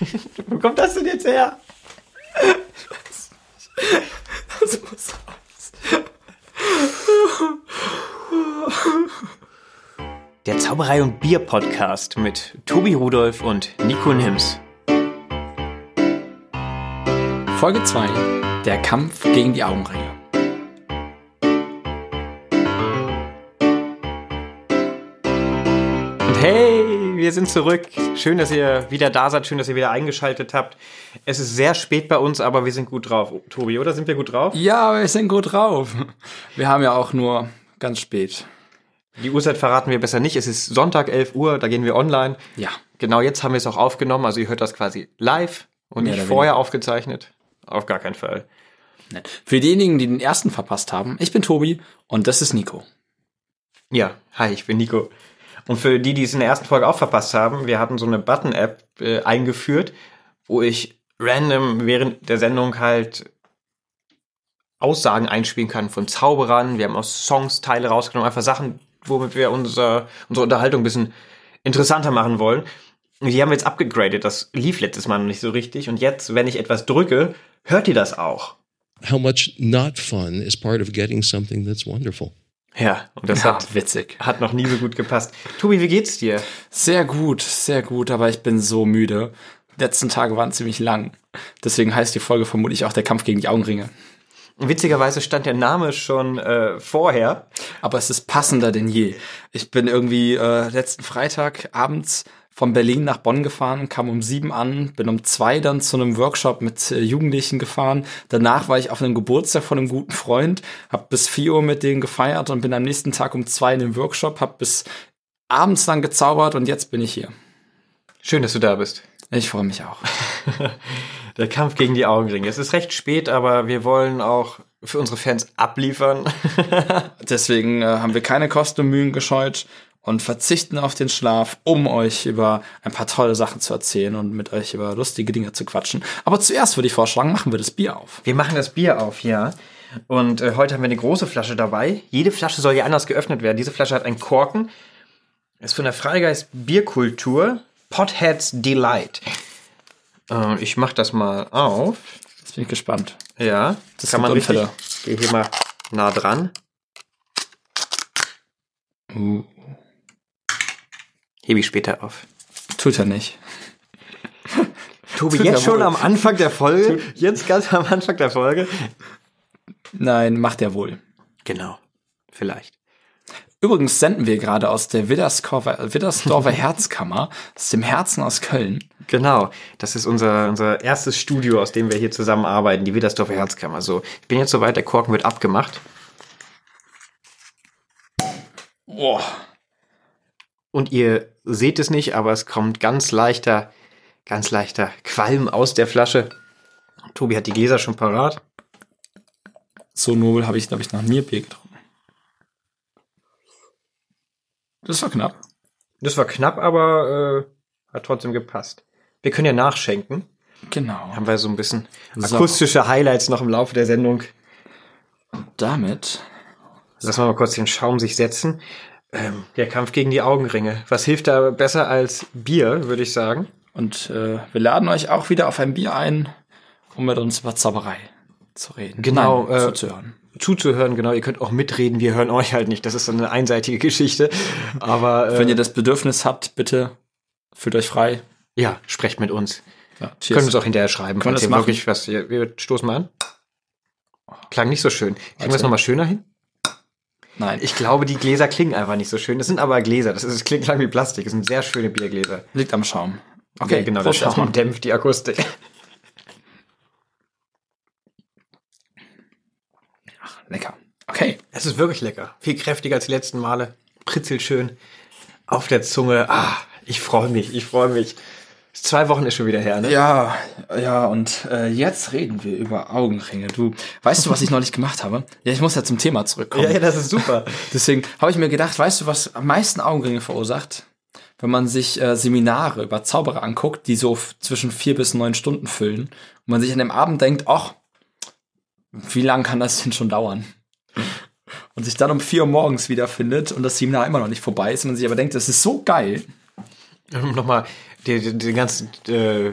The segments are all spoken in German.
Wo kommt das denn jetzt her? Das muss raus. Der Zauberei und Bier Podcast mit Tobi Rudolf und Nico Nims. Folge 2. Der Kampf gegen die Augenringe. Wir sind zurück. Schön, dass ihr wieder da seid. Schön, dass ihr wieder eingeschaltet habt. Es ist sehr spät bei uns, aber wir sind gut drauf. Tobi, oder sind wir gut drauf? Ja, wir sind gut drauf. Wir haben ja auch nur ganz spät. Die Uhrzeit verraten wir besser nicht. Es ist Sonntag, 11 Uhr, da gehen wir online. Ja. Genau jetzt haben wir es auch aufgenommen. Also ihr hört das quasi live und Mehr nicht vorher aufgezeichnet. Auf gar keinen Fall. Für diejenigen, die den ersten verpasst haben, ich bin Tobi und das ist Nico. Ja, hi, ich bin Nico. Und für die, die es in der ersten Folge auch verpasst haben, wir hatten so eine Button-App äh, eingeführt, wo ich random während der Sendung halt Aussagen einspielen kann von Zauberern. Wir haben aus Songs Teile rausgenommen, einfach Sachen, womit wir unser, unsere Unterhaltung ein bisschen interessanter machen wollen. Die haben wir jetzt abgegradet. Das lief letztes Mal noch nicht so richtig. Und jetzt, wenn ich etwas drücke, hört ihr das auch. how much not fun is part of getting something that's wonderful. Ja, und das Ja, hat, witzig. hat noch nie so gut gepasst. Tobi, wie geht's dir? Sehr gut, sehr gut, aber ich bin so müde. Die letzten Tage waren ziemlich lang. Deswegen heißt die Folge vermutlich auch der Kampf gegen die Augenringe. Witzigerweise stand der Name schon äh, vorher. Aber es ist passender denn je. Ich bin irgendwie äh, letzten Freitag abends von Berlin nach Bonn gefahren, kam um sieben an, bin um zwei dann zu einem Workshop mit äh, Jugendlichen gefahren. Danach war ich auf einem Geburtstag von einem guten Freund, habe bis vier Uhr mit denen gefeiert und bin am nächsten Tag um zwei in den Workshop, habe bis abends dann gezaubert und jetzt bin ich hier. Schön, dass du da bist. Ich freue mich auch. Der Kampf gegen die Augenringe. Es ist recht spät, aber wir wollen auch für unsere Fans abliefern. Deswegen äh, haben wir keine Kosten und Mühen gescheut und verzichten auf den Schlaf, um euch über ein paar tolle Sachen zu erzählen und mit euch über lustige Dinge zu quatschen. Aber zuerst würde ich vorschlagen, machen wir das Bier auf. Wir machen das Bier auf, ja. Und äh, heute haben wir eine große Flasche dabei. Jede Flasche soll ja anders geöffnet werden. Diese Flasche hat einen Korken. Ist von der Freigeist Bierkultur. Potheads Delight. Äh, ich mach das mal auf. Jetzt bin ich gespannt. Ja, Das kann man richtig. Unfälle. Geh hier mal nah dran. Uh, Hebe ich später auf. tut er nicht. Tobi, Tut jetzt schon wohl. am Anfang der Folge. Jetzt ganz am Anfang der Folge. Nein, macht er wohl. Genau. Vielleicht. Übrigens senden wir gerade aus der Widdersdorfer, Widdersdorfer Herzkammer, aus dem Herzen aus Köln. Genau. Das ist unser, unser erstes Studio, aus dem wir hier zusammenarbeiten, die Widdersdorfer Herzkammer. So, ich bin jetzt soweit, der Korken wird abgemacht. Boah. Und ihr seht es nicht, aber es kommt ganz leichter, ganz leichter Qualm aus der Flasche. Tobi hat die Gläser schon parat. So nobel habe ich, glaube ich, noch nie Bier getrunken. Das war knapp. Das war knapp, aber äh, hat trotzdem gepasst. Wir können ja nachschenken. Genau. Haben wir so ein bisschen So. akustische Highlights noch im Laufe der Sendung. Damit Lassen wir mal kurz den Schaum sich setzen. Ähm, der Kampf gegen die Augenringe. Was hilft da besser als Bier, würde ich sagen? Und äh, wir laden euch auch wieder auf ein Bier ein, um mit uns über Zauberei zu reden. Genau, Nein, äh, zuzuhören. Zuzuhören, genau. Ihr könnt auch mitreden. Wir hören euch halt nicht. Das ist so eine einseitige Geschichte. Aber äh, Wenn ihr das Bedürfnis habt, bitte fühlt euch frei. ja, sprecht mit uns. Ja, Können uns auch hinterher schreiben, Können wir falls das ihr machen? wirklich was. Wir, wir stoßen mal an. Klang nicht so schön. Kriegen wir es nochmal schöner hin? Nein, Ich glaube, die Gläser klingen einfach nicht so schön. Das sind aber Gläser. Das, ist, das klingt lang wie Plastik. Das sind sehr schöne Biergläser. liegt am Schaum. Okay, genau. Der Schaum erstmal. dämpft die Akustik. Lecker. Okay. Es ist wirklich lecker. Viel kräftiger als die letzten Male. Pritzelt schön auf der Zunge. Ah, ich freue mich. Ich freue mich. Zwei Wochen ist schon wieder her, ne? Ja, ja, und äh, jetzt reden wir über Augenringe. Du, weißt du, was ich neulich gemacht habe? Ja, ich muss ja zum Thema zurückkommen. Ja, ja, das ist super. Deswegen habe ich mir gedacht, weißt du, was am meisten Augenringe verursacht? Wenn man sich äh, Seminare über Zauberer anguckt, die so zwischen vier bis neun Stunden füllen, und man sich an dem Abend denkt, ach, wie lang kann das denn schon dauern? Und sich dann um vier Uhr morgens wiederfindet und das Seminar immer noch nicht vorbei ist, und man sich aber denkt, das ist so geil. Um nochmal den, den, den ganzen äh,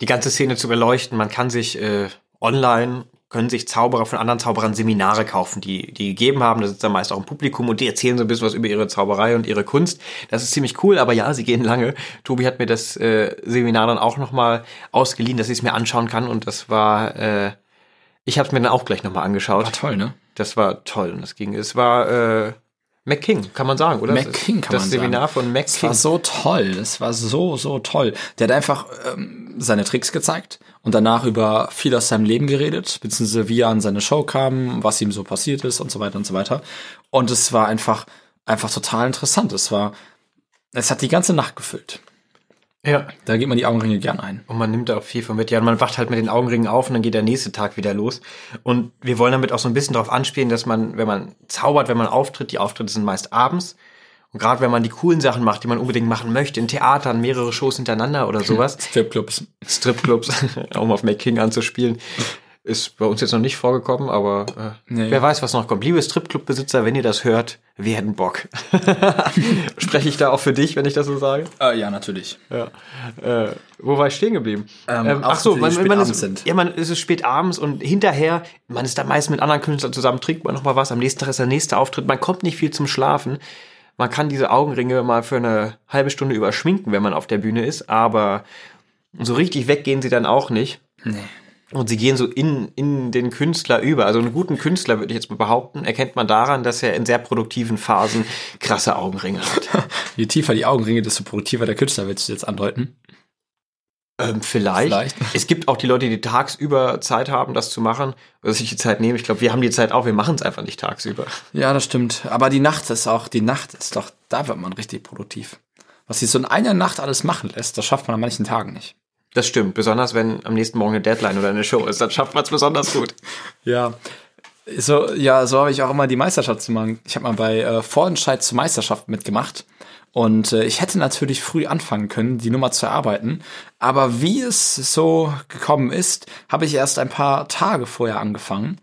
die ganze Szene zu beleuchten. Man kann sich äh, online können sich Zauberer von anderen Zauberern Seminare kaufen, die die gegeben haben. Da sitzt dann meist auch ein Publikum und die erzählen so ein bisschen was über ihre Zauberei und ihre Kunst. Das ist ziemlich cool, aber ja, sie gehen lange. Tobi hat mir das äh, Seminar dann auch nochmal ausgeliehen, dass ich es mir anschauen kann und das war, äh, ich habe es mir dann auch gleich nochmal angeschaut. War toll, ne? Das war toll und das ging. Es war äh, McKing, kann man sagen, oder? McKing kann das man Seminar sagen. von Es war McKing. so toll. Es war so, so toll. Der hat einfach ähm, seine Tricks gezeigt und danach über viel aus seinem Leben geredet, beziehungsweise wie er an seine Show kam, was ihm so passiert ist und so weiter und so weiter. Und es war einfach, einfach total interessant. Es war, es hat die ganze Nacht gefüllt. Ja. Da geht man die Augenringe gern ein. Und man nimmt da auch viel von mit. Ja, und man wacht halt mit den Augenringen auf und dann geht der nächste Tag wieder los. Und wir wollen damit auch so ein bisschen darauf anspielen, dass man, wenn man zaubert, wenn man auftritt, die Auftritte sind meist abends. Und gerade wenn man die coolen Sachen macht, die man unbedingt machen möchte, in Theatern, mehrere Shows hintereinander oder sowas, Stripclubs. Stripclubs, um auf McKing anzuspielen, ist bei uns jetzt noch nicht vorgekommen, aber äh, Nee. wer weiß, was noch kommt. Liebe Stripclub-Besitzer, wenn ihr das hört, wir hätten Bock. Spreche ich da auch für dich, wenn ich das so sage? Äh, ja, natürlich. Ja. Äh, wo war ich stehen geblieben? Ähm, ach so, man, man ist, abends sind. ja, man es ist spät abends und hinterher, man ist da meist mit anderen Künstlern zusammen, trinkt man noch mal was, am nächsten Tag ist der nächste Auftritt, man kommt nicht viel zum Schlafen. Man kann diese Augenringe mal für eine halbe Stunde überschminken, wenn man auf der Bühne ist, aber so richtig weggehen sie dann auch nicht. Nee. Und sie gehen so in, in den Künstler über. Also einen guten Künstler, würde ich jetzt mal behaupten, erkennt man daran, dass er in sehr produktiven Phasen krasse Augenringe hat. Je tiefer die Augenringe, desto produktiver der Künstler, willst du jetzt andeuten? Ähm, vielleicht. Vielleicht. Es gibt auch die Leute, die tagsüber Zeit haben, das zu machen, oder sich die Zeit nehmen. Ich glaube, wir haben die Zeit auch, wir machen es einfach nicht tagsüber. Ja, das stimmt. Aber die Nacht ist auch, die Nacht ist doch, da wird man richtig produktiv. Was sich so in einer Nacht alles machen lässt, das schafft man an manchen Tagen nicht. Das stimmt, besonders wenn am nächsten Morgen eine Deadline oder eine Show ist, dann schafft man es besonders gut. Ja. So, ja, so habe ich auch immer die Meisterschaft zu machen. Ich habe mal bei äh, Vorentscheid zur Meisterschaft mitgemacht. Und äh, ich hätte natürlich früh anfangen können, die Nummer zu erarbeiten. Aber wie es so gekommen ist, habe ich erst ein paar Tage vorher angefangen.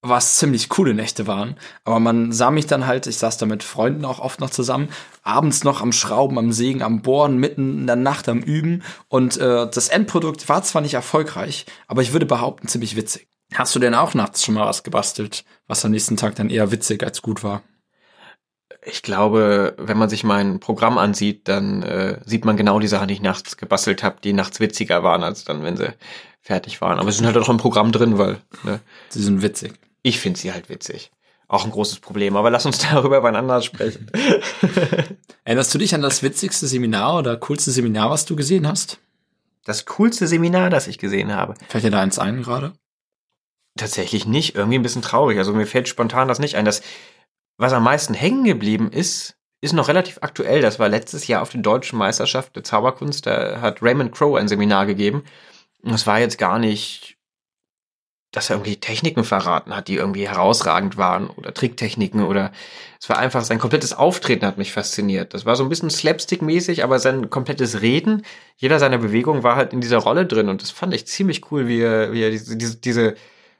Was ziemlich coole Nächte waren. Aber man sah mich dann halt, ich saß da mit Freunden auch oft noch zusammen, abends noch am Schrauben, am Sägen, am Bohren, mitten in der Nacht am Üben. Und äh, das Endprodukt war zwar nicht erfolgreich, aber ich würde behaupten, ziemlich witzig. Hast du denn auch nachts schon mal was gebastelt, was am nächsten Tag dann eher witzig als gut war? Ich glaube, wenn man sich mein Programm ansieht, dann äh, sieht man genau die Sachen, die ich nachts gebastelt habe, die nachts witziger waren, als dann, wenn sie fertig waren. Aber sie sind halt auch im Programm drin, weil ne, Sie sind witzig. Ich finde sie halt witzig. Auch ein großes Problem. Aber lass uns darüber beieinander sprechen. Erinnerst du dich an das witzigste Seminar oder coolste Seminar, was du gesehen hast? Das coolste Seminar, das ich gesehen habe. Fällt dir da eins ein gerade? Tatsächlich nicht. Irgendwie ein bisschen traurig. Also mir fällt spontan das nicht ein. Das, was am meisten hängen geblieben ist, ist noch relativ aktuell. Das war letztes Jahr auf der deutschen Meisterschaft der Zauberkunst. Da hat Raymond Crow ein Seminar gegeben. Und es war jetzt gar nicht, dass er irgendwie Techniken verraten hat, die irgendwie herausragend waren oder Tricktechniken oder es war einfach sein komplettes Auftreten hat mich fasziniert. Das war so ein bisschen slapstick-mäßig, aber sein komplettes Reden, jeder seiner Bewegungen war halt in dieser Rolle drin und das fand ich ziemlich cool, wie er, wie er diese, diese,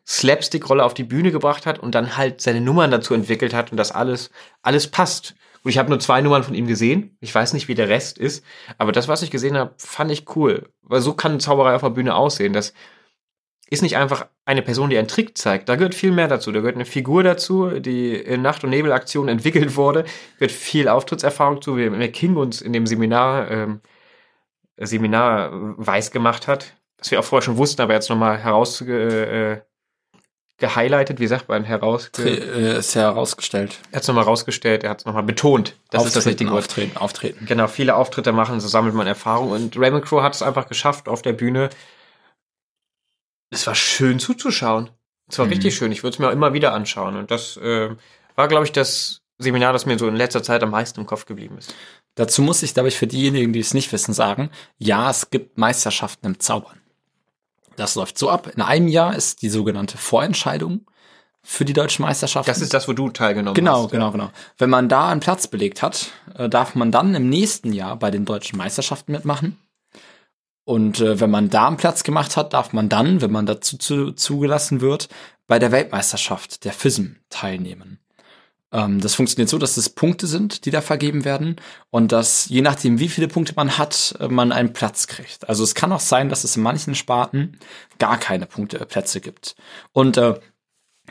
Slapstick-Rolle auf die Bühne gebracht hat und dann halt seine Nummern dazu entwickelt hat und das alles, alles passt. Und ich habe nur zwei Nummern von ihm gesehen. Ich weiß nicht, wie der Rest ist, aber das, was ich gesehen habe, fand ich cool. Weil so kann Zauberei auf der Bühne aussehen. Das ist nicht einfach eine Person, die einen Trick zeigt. Da gehört viel mehr dazu. Da gehört eine Figur dazu, die in Nacht- und Nebelaktion entwickelt wurde. Gehört viel Auftrittserfahrung zu, wie McKing uns in dem Seminar, ähm, Seminar weiß gemacht hat. Was wir auch vorher schon wussten, aber jetzt nochmal heraus, äh, gehighlightet, wie sagt man, heraus, äh, ist ja herausgestellt. er hat es nochmal rausgestellt, er hat es nochmal betont. Das ist das Auftreten, richtige Wort. Auftreten, auftreten. Genau, viele Auftritte machen, so sammelt man Erfahrung. Und Raymond Crow hat es einfach geschafft auf der Bühne. Es war schön zuzuschauen. Es war Mhm. richtig schön. Ich würde es mir auch immer wieder anschauen. Und das äh, war, glaube ich, das Seminar, das mir so in letzter Zeit am meisten im Kopf geblieben ist. Dazu muss ich, glaube ich, für diejenigen, die es nicht wissen, sagen, ja, es gibt Meisterschaften im Zaubern. Das läuft so ab. In einem Jahr ist die sogenannte Vorentscheidung für die deutschen Meisterschaften. Das ist das, wo du teilgenommen Genau, hast. genau, genau. Wenn man da einen Platz belegt hat, äh, darf man dann im nächsten Jahr bei den deutschen Meisterschaften mitmachen. Und äh, wenn man da einen Platz gemacht hat, darf man dann, wenn man dazu zu, zugelassen wird, bei der Weltmeisterschaft der FISM teilnehmen. Ähm, das funktioniert so, dass es Punkte sind, die da vergeben werden und dass je nachdem, wie viele Punkte man hat, äh, man einen Platz kriegt. Also es kann auch sein, dass es in manchen Sparten gar keine Punkte, äh, Plätze gibt. Und äh,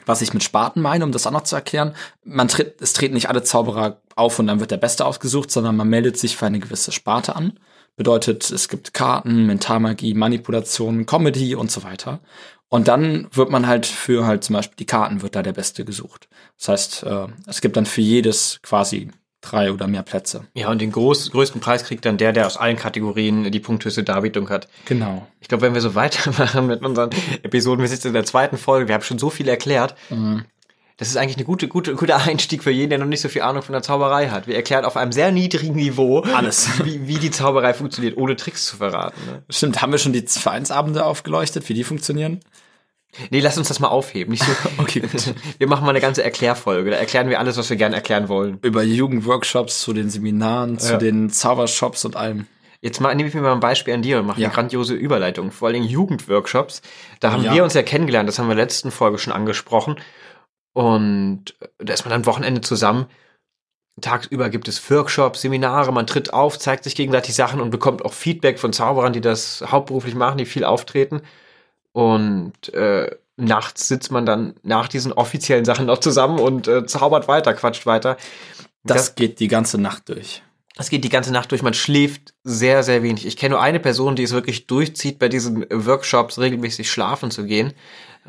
was ich mit Sparten meine, um das auch noch zu erklären, man tritt, es treten nicht alle Zauberer auf und dann wird der Beste ausgesucht, sondern man meldet sich für eine gewisse Sparte an. Bedeutet, es gibt Karten, Mentalmagie, Manipulation, Comedy und so weiter. Und dann wird man halt für halt zum Beispiel die Karten wird da der Beste gesucht. Das heißt, äh, es gibt dann für jedes quasi drei oder mehr Plätze. Ja, und den groß, größten Preis kriegt dann der, der aus allen Kategorien die punkthöchste Darbietung hat. Genau. Ich glaube, wenn wir so weitermachen mit unseren Episoden, wir sind jetzt in der zweiten Folge, wir haben schon so viel erklärt. Mhm. Das ist eigentlich eine gute, gute, guter Einstieg für jeden, der noch nicht so viel Ahnung von der Zauberei hat. Wir erklären auf einem sehr niedrigen Niveau Alles. wie, wie die Zauberei funktioniert, ohne Tricks zu verraten. Ne? Stimmt, haben wir schon die Vereinsabende aufgeleuchtet, wie die funktionieren? Nee, lass uns das mal aufheben. So, Okay, gut. Wir machen mal eine ganze Erklärfolge. Da erklären wir alles, was wir gerne erklären wollen. Über Jugendworkshops, zu den Seminaren, zu Ja. den Zaubershops und allem. Jetzt mal, nehme ich mir mal ein Beispiel an dir und mache Ja. eine grandiose Überleitung. Vor allen Dingen Jugendworkshops. Da haben Ja. wir uns ja kennengelernt, das haben wir in der letzten Folge schon angesprochen. Und da ist man dann Wochenende zusammen. Tagsüber gibt es Workshops, Seminare, man tritt auf, zeigt sich gegenseitig Sachen und bekommt auch Feedback von Zauberern, die das hauptberuflich machen, die viel auftreten. Und äh, nachts sitzt man dann nach diesen offiziellen Sachen noch zusammen und äh, zaubert weiter, quatscht weiter. Das, geht die ganze Nacht durch. Das geht die ganze Nacht durch. Man schläft sehr, sehr wenig. Ich kenne nur eine Person, die es wirklich durchzieht, bei diesen Workshops regelmäßig schlafen zu gehen.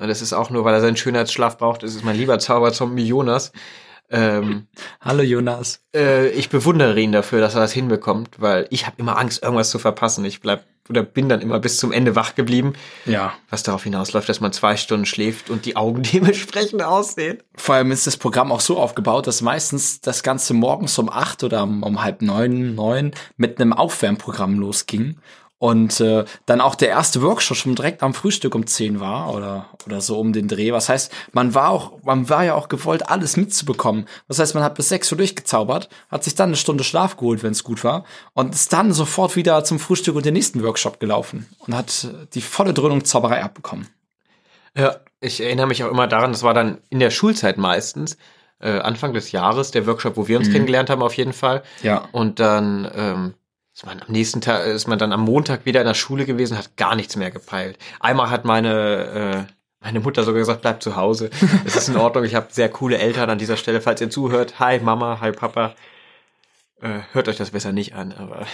Und das ist auch nur, weil er seinen Schönheitsschlaf braucht. Das ist mein lieber Zauberzombie Jonas. Ähm, Hallo Jonas. äh, ich bewundere ihn dafür, dass er das hinbekommt, weil ich habe immer Angst, irgendwas zu verpassen. Ich bleib oder bin dann immer bis zum Ende wach geblieben, Ja. was darauf hinausläuft, dass man zwei Stunden schläft und die Augen dementsprechend aussehen. Vor allem ist das Programm auch so aufgebaut, dass meistens das Ganze morgens um acht oder um, um halb neun, neun mit einem Aufwärmprogramm losging. Und äh, dann auch der erste Workshop schon direkt am Frühstück um zehn war oder oder so um den Dreh. Was heißt, man war auch, man war ja auch gewollt, alles mitzubekommen. Das heißt, man hat bis sechs Uhr durchgezaubert, hat sich dann eine Stunde Schlaf geholt, wenn es gut war, und ist dann sofort wieder zum Frühstück und den nächsten Workshop gelaufen und hat die volle Dröhnung Zauberei abbekommen. Ja, ich erinnere mich auch immer daran, das war dann in der Schulzeit meistens, äh, Anfang des Jahres, der Workshop, wo wir uns kennengelernt haben, auf jeden Fall. Ja. Und dann ähm, ist man am nächsten Tag, ist man dann am Montag wieder in der Schule gewesen, hat gar nichts mehr gepeilt. Einmal hat meine äh, meine Mutter sogar gesagt, bleib zu Hause. Es ist in Ordnung. Ich habe sehr coole Eltern an dieser Stelle, falls ihr zuhört. Hi Mama, hi Papa. Äh, hört euch das besser nicht an, aber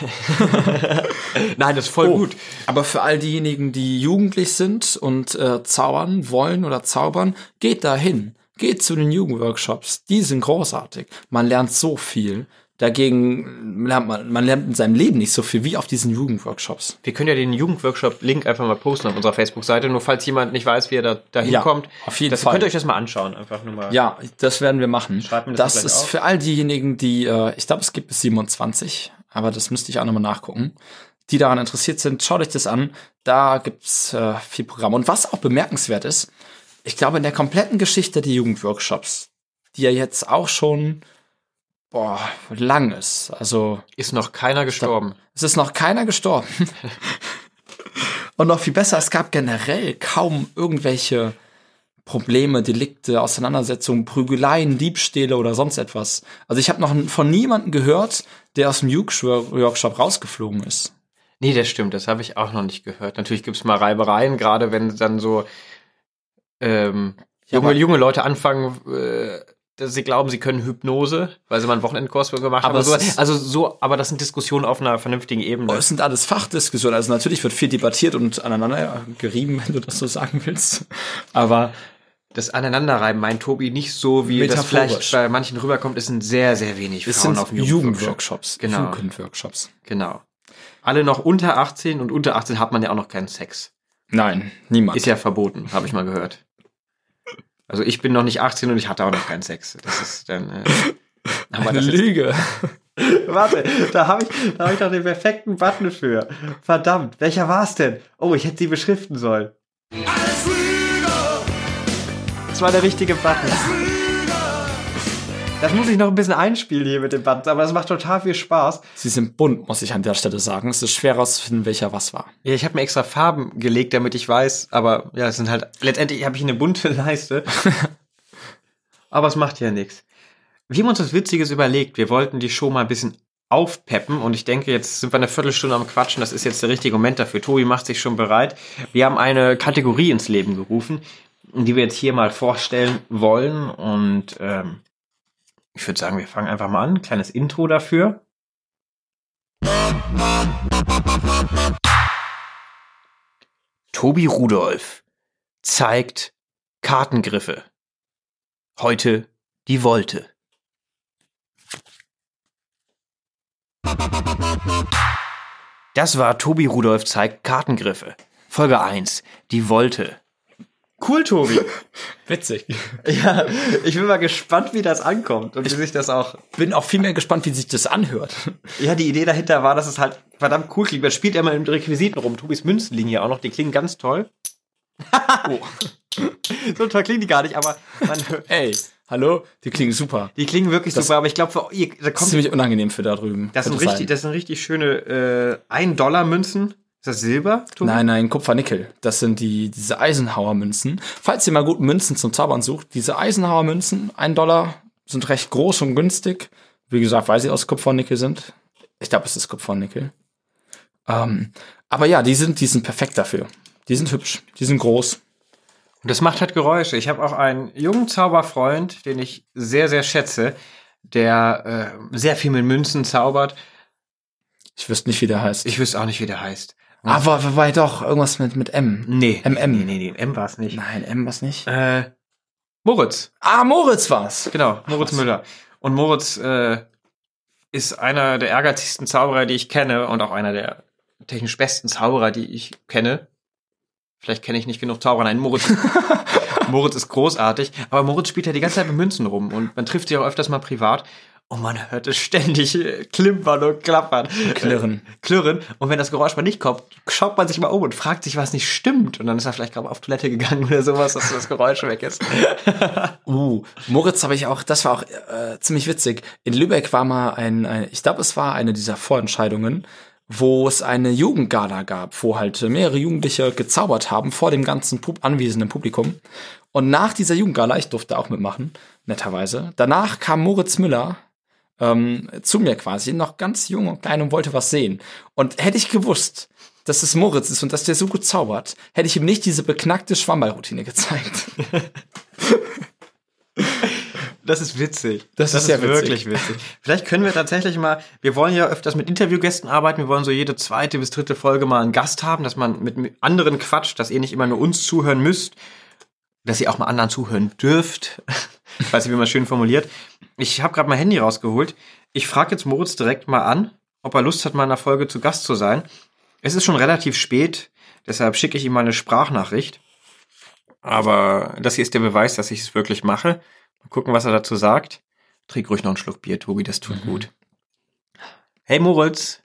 nein, das ist voll Oh, gut. Aber für all diejenigen, die jugendlich sind und äh, zaubern wollen oder zaubern, geht dahin. Geht zu den Jugendworkshops. Die sind großartig. Man lernt so viel. Dagegen lernt man, man lernt in seinem Leben nicht so viel wie auf diesen Jugendworkshops. Wir können ja den Jugendworkshop-Link einfach mal posten auf unserer Facebook-Seite, nur falls jemand nicht weiß, wie er da, da Ja, hinkommt. auf jeden das, Fall. Könnt ihr euch das mal anschauen, einfach nur mal. Ja, das werden wir machen. Schreibt mir das das ist auf. für all diejenigen, die, äh, ich glaube, es gibt bis 27, aber das müsste ich auch nochmal nachgucken, die daran interessiert sind. Schaut euch das an. Da gibt's äh, viel Programm. Und was auch bemerkenswert ist, ich glaube, in der kompletten Geschichte der Jugendworkshops, die ja jetzt auch schon boah, lang ist. Also Ist noch keiner gestorben. es ist noch keiner gestorben. Und noch viel besser, es gab generell kaum irgendwelche Probleme, Delikte, Auseinandersetzungen, Prügeleien, Diebstähle oder sonst etwas. Also ich habe noch von niemandem gehört, der aus dem Juke-Workshop rausgeflogen ist. Nee, das stimmt, das habe ich auch noch nicht gehört. Natürlich gibt's mal Reibereien, gerade wenn dann so ähm, junge, junge Leute anfangen, äh, sie glauben, sie können Hypnose, weil sie mal einen Wochenendkurs gemacht Aber haben. So, also so, aber das sind Diskussionen auf einer vernünftigen Ebene. Es sind alles Fachdiskussionen. Also natürlich wird viel debattiert und aneinander gerieben, wenn du das so sagen willst. Aber das Aneinanderreiben meint Tobi nicht so, wie das vielleicht bei manchen rüberkommt. Es sind sehr, sehr wenig es Frauen sind auf. Jugendworkshops. Genau. Jugendworkshops. Genau. Alle noch unter 18 und unter 18 hat man ja auch noch keinen Sex. Nein, niemand. Ist ja verboten, habe ich mal gehört. Also ich bin noch nicht 18 und ich hatte auch noch keinen Sex. Das ist dann. Äh, haben wir Eine das Lüge. Warte, da habe ich, da hab ich doch den perfekten Button für. Verdammt, welcher war es denn? Oh, ich hätte sie beschriften sollen. Das war der richtige Button. Das muss ich noch ein bisschen einspielen hier mit dem Button, aber das macht total viel Spaß. Sie sind bunt, muss ich an der Stelle sagen. Es ist schwer herauszufinden, welcher was war. Ja, ich habe mir extra Farben gelegt, damit ich weiß, aber ja, es sind halt letztendlich habe ich eine bunte Leiste. aber es macht ja nichts. Wir haben uns was Witziges überlegt. Wir wollten die Show mal ein bisschen aufpeppen und ich denke, jetzt sind wir eine Viertelstunde am Quatschen. Das ist jetzt der richtige Moment dafür. Tobi macht sich schon bereit. Wir haben eine Kategorie ins Leben gerufen, die wir jetzt hier mal vorstellen wollen und ähm, ich würde sagen, wir fangen einfach mal an. Kleines Intro dafür. Tobi Rudolf zeigt Kartengriffe. Heute die Wolte. Das war Tobi Rudolf zeigt Kartengriffe. Folge 1, die Wolte. Cool, Tobi. Witzig. Ja, ich bin mal gespannt, wie das ankommt und wie sich das auch. Bin auch viel mehr gespannt, wie sich das anhört. Ja, die Idee dahinter war, dass es halt verdammt cool klingt. Man spielt ja immer in Requisiten rum. Tobis Münzen liegen ja auch noch, die klingen ganz toll. oh. so toll klingen die gar nicht, aber man, Ey, hallo, die klingen super. die klingen wirklich Das- super, aber ich glaube, da Das ist kommt, ziemlich unangenehm für da drüben. das sind richtig, sein. das sind richtig schöne äh, 1-Dollar-Münzen. Ist das Silber? Tobi? Nein, nein, Kupfer-Nickel. Das sind die, diese Eisenhower-Münzen. Falls ihr mal gut Münzen zum Zaubern sucht, diese Eisenhower-Münzen, ein Dollar, sind recht groß und günstig. Wie gesagt, weil sie aus Kupfer-Nickel sind. Ich glaube, es ist Kupfer-Nickel. Ähm, aber ja, die sind, die sind perfekt dafür. Die sind hübsch, die sind groß. Und das macht halt Geräusche. Ich habe auch einen jungen Zauberfreund, den ich sehr, sehr schätze, der äh, sehr viel mit Münzen zaubert. Ich wüsste nicht, wie der heißt. Ich wüsste auch nicht, wie der heißt. Aber wobei doch, irgendwas mit, mit M. Nee. MM. Nee, nee, nee, M war es nicht. Nein, M was nicht. Äh, Moritz. Ah, Moritz war's. Genau, Moritz was. Müller. Und Moritz äh, ist einer der ehrgeizigsten Zauberer, die ich kenne und auch einer der technisch besten Zauberer, die ich kenne. Vielleicht kenne ich nicht genug Zauberer. Nein, Moritz, Moritz ist großartig. Aber Moritz spielt ja die ganze Zeit mit Münzen rum und man trifft sich auch öfters mal privat. Und man hört es ständig äh, klimpern und klappern. Klirren. Äh, klirren. Und wenn das Geräusch mal nicht kommt, schaut man sich mal um und fragt sich, was nicht stimmt. Und dann ist er vielleicht gerade auf Toilette gegangen oder sowas, dass das Geräusch weg ist. Uh, Moritz habe ich auch, das war auch äh, ziemlich witzig. In Lübeck war mal ein, ein ich glaube, es war eine dieser Vorentscheidungen, wo es eine Jugendgala gab, wo halt mehrere Jugendliche gezaubert haben vor dem ganzen Pub anwesenden Publikum. Und nach dieser Jugendgala, ich durfte auch mitmachen, netterweise, danach kam Moritz Müller ähm, zu mir quasi, noch ganz jung und klein und wollte was sehen. Und hätte ich gewusst, dass es Moritz ist und dass der so gut zaubert, hätte ich ihm nicht diese beknackte Schwammballroutine gezeigt. Das ist witzig. Das ist sehr witzig. wirklich witzig. Vielleicht können wir tatsächlich mal, wir wollen ja öfters mit Interviewgästen arbeiten, wir wollen so jede zweite bis dritte Folge mal einen Gast haben, dass man mit anderen quatscht, dass ihr nicht immer nur uns zuhören müsst, dass ihr auch mal anderen zuhören dürft. Ich weiß nicht, wie man es schön formuliert. Ich habe gerade mein Handy rausgeholt. Ich frage jetzt Moritz direkt mal an, ob er Lust hat, mal in einer Folge zu Gast zu sein. Es ist schon relativ spät, deshalb schicke ich ihm mal eine Sprachnachricht. Aber das hier ist der Beweis, dass ich es wirklich mache. Mal gucken, was er dazu sagt. Trink ruhig noch einen Schluck Bier, Tobi, das tut gut. Hey Moritz,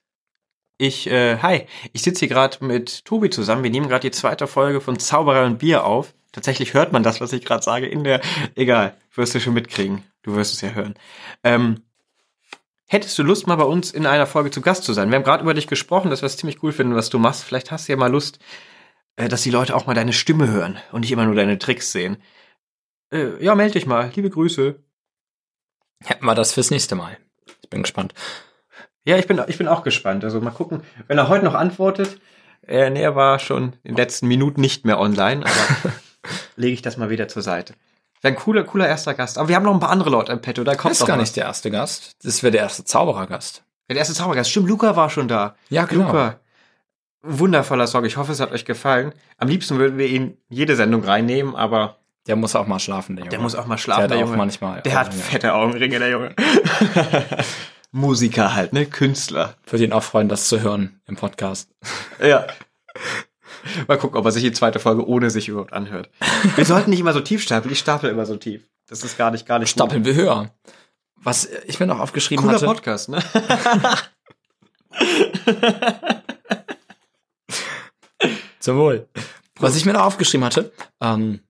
ich, äh, hi, ich sitze hier gerade mit Tobi zusammen. Wir nehmen gerade die zweite Folge von Zauberer und Bier auf. Tatsächlich hört man das, was ich gerade sage, in der, egal, wirst du schon mitkriegen. Du wirst es ja hören. Ähm, hättest du Lust, mal bei uns in einer Folge zu Gast zu sein? Wir haben gerade über dich gesprochen, dass wir es ziemlich cool finden, was du machst. Vielleicht hast du ja mal Lust, äh, dass die Leute auch mal deine Stimme hören und nicht immer nur deine Tricks sehen. Äh, ja, melde dich mal. Liebe Grüße. Hätten wir das fürs nächste Mal. Ich bin gespannt. Ja, ich bin, ich bin auch gespannt. Also mal gucken, wenn er heute noch antwortet. Äh, nee, er war schon in den letzten Minuten nicht mehr online, aber lege ich das mal wieder zur Seite. Wäre ein cooler, cooler erster Gast. Aber wir haben noch ein paar andere Leute im Petto, da kommt Das ist gar was. nicht der erste Gast. Das wäre der erste Zauberergast. Der erste Zaubergast. Stimmt, Luca war schon da. Ja, genau. Luca. Wundervoller Song. Ich hoffe, es hat euch gefallen. Am liebsten würden wir ihn jede Sendung reinnehmen, aber Der muss auch mal schlafen, der Junge. der muss auch mal Der schlafen, der, auch Junge. manchmal der hat fette Augenringe, der Junge. Musiker halt, ne? Künstler. Würde ihn auch freuen, das zu hören im Podcast. Ja. Mal gucken, ob er sich die zweite Folge ohne sich überhaupt anhört. Wir sollten nicht immer so tief stapeln. Ich stapel immer so tief. Das ist gar nicht, gar nicht Stapeln wir höher. Was ich mir noch aufgeschrieben Cooler hatte. Podcast, ne? Zum Wohl. Was ich mir noch aufgeschrieben hatte, ähm,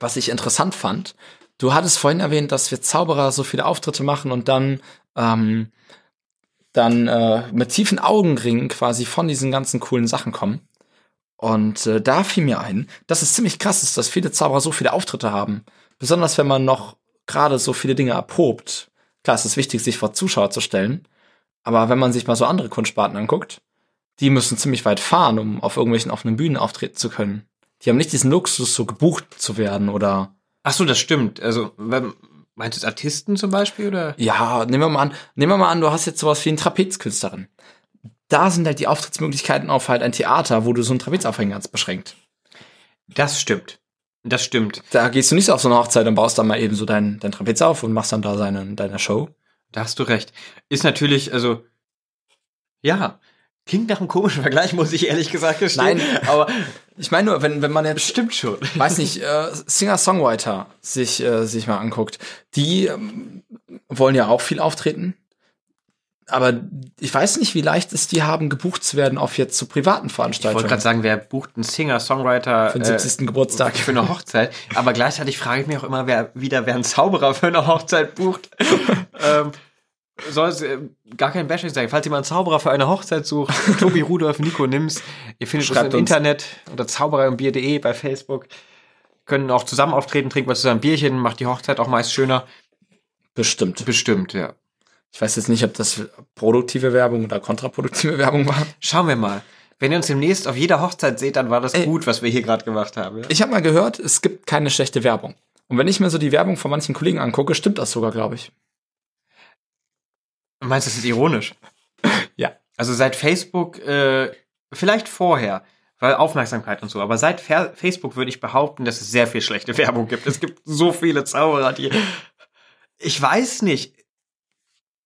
was ich interessant fand, du hattest vorhin erwähnt, dass wir Zauberer so viele Auftritte machen und dann, ähm, dann äh, mit tiefen Augenringen quasi von diesen ganzen coolen Sachen kommen. Und äh, da fiel mir ein, dass es ziemlich krass ist, dass viele Zauberer so viele Auftritte haben. Besonders wenn man noch gerade so viele Dinge erprobt. Klar, es ist wichtig, sich vor Zuschauer zu stellen. Aber wenn man sich mal so andere Kunstsparten anguckt, die müssen ziemlich weit fahren, um auf irgendwelchen offenen Bühnen auftreten zu können. Die haben nicht diesen Luxus, so gebucht zu werden oder. Ach so, das stimmt. Also, wenn, meinst du Artisten zum Beispiel oder? Ja, nehmen wir mal an, nehmen wir mal an, du hast jetzt sowas wie eine Trapezkünstlerin. Da sind halt die Auftrittsmöglichkeiten auf halt ein Theater, wo du so einen Trapezaufhänger hast, beschränkt. Das stimmt. Das stimmt. Da gehst du nicht so auf so eine Hochzeit und baust dann mal eben so dein, dein Trapez auf und machst dann da seine, deine Show. Da hast du recht. Ist natürlich, also, ja, klingt nach einem komischen Vergleich, muss ich ehrlich gesagt gestehen. Nein, aber ich meine nur, wenn, wenn man jetzt, Stimmt schon. weiß nicht, äh, Singer-Songwriter sich, äh, sich mal anguckt, die ähm, wollen ja auch viel auftreten. Aber ich weiß nicht, wie leicht es die haben, gebucht zu werden auf jetzt zu privaten Ich wollte Veranstaltungen. gerade sagen, wer bucht einen Singer, Songwriter Für den 70. Geburtstag. für eine Hochzeit? Aber gleichzeitig frage ich mich auch immer, wer wieder wer einen Zauberer für eine Hochzeit bucht. ähm, soll es äh, gar kein Bashing sein. Falls jemand einen Zauberer für eine Hochzeit sucht, Tobi Rudolf, Nico Nims, ihr findet Schreibt uns im uns. Internet unter Zauberer und Bier.de bei Facebook. Können auch zusammen auftreten, trinken wir zusammen Bierchen, macht die Hochzeit auch meist schöner. Bestimmt. Bestimmt, ja. Ich weiß jetzt nicht, ob das produktive Werbung oder kontraproduktive Werbung war. Schauen wir mal. Wenn ihr uns demnächst auf jeder Hochzeit seht, dann war das Ey. gut, was wir hier gerade gemacht haben. Ja? Ich habe mal gehört, es gibt keine schlechte Werbung. Und wenn ich mir so die Werbung von manchen Kollegen angucke, stimmt das sogar, glaube ich. Meinst du, das ist ironisch? Ja. Also seit Facebook, äh, vielleicht vorher, weil Aufmerksamkeit und so, aber seit Fer Facebook würde ich behaupten, dass es sehr viel schlechte Werbung gibt. Es gibt so viele Zauberer, die. Ich weiß nicht.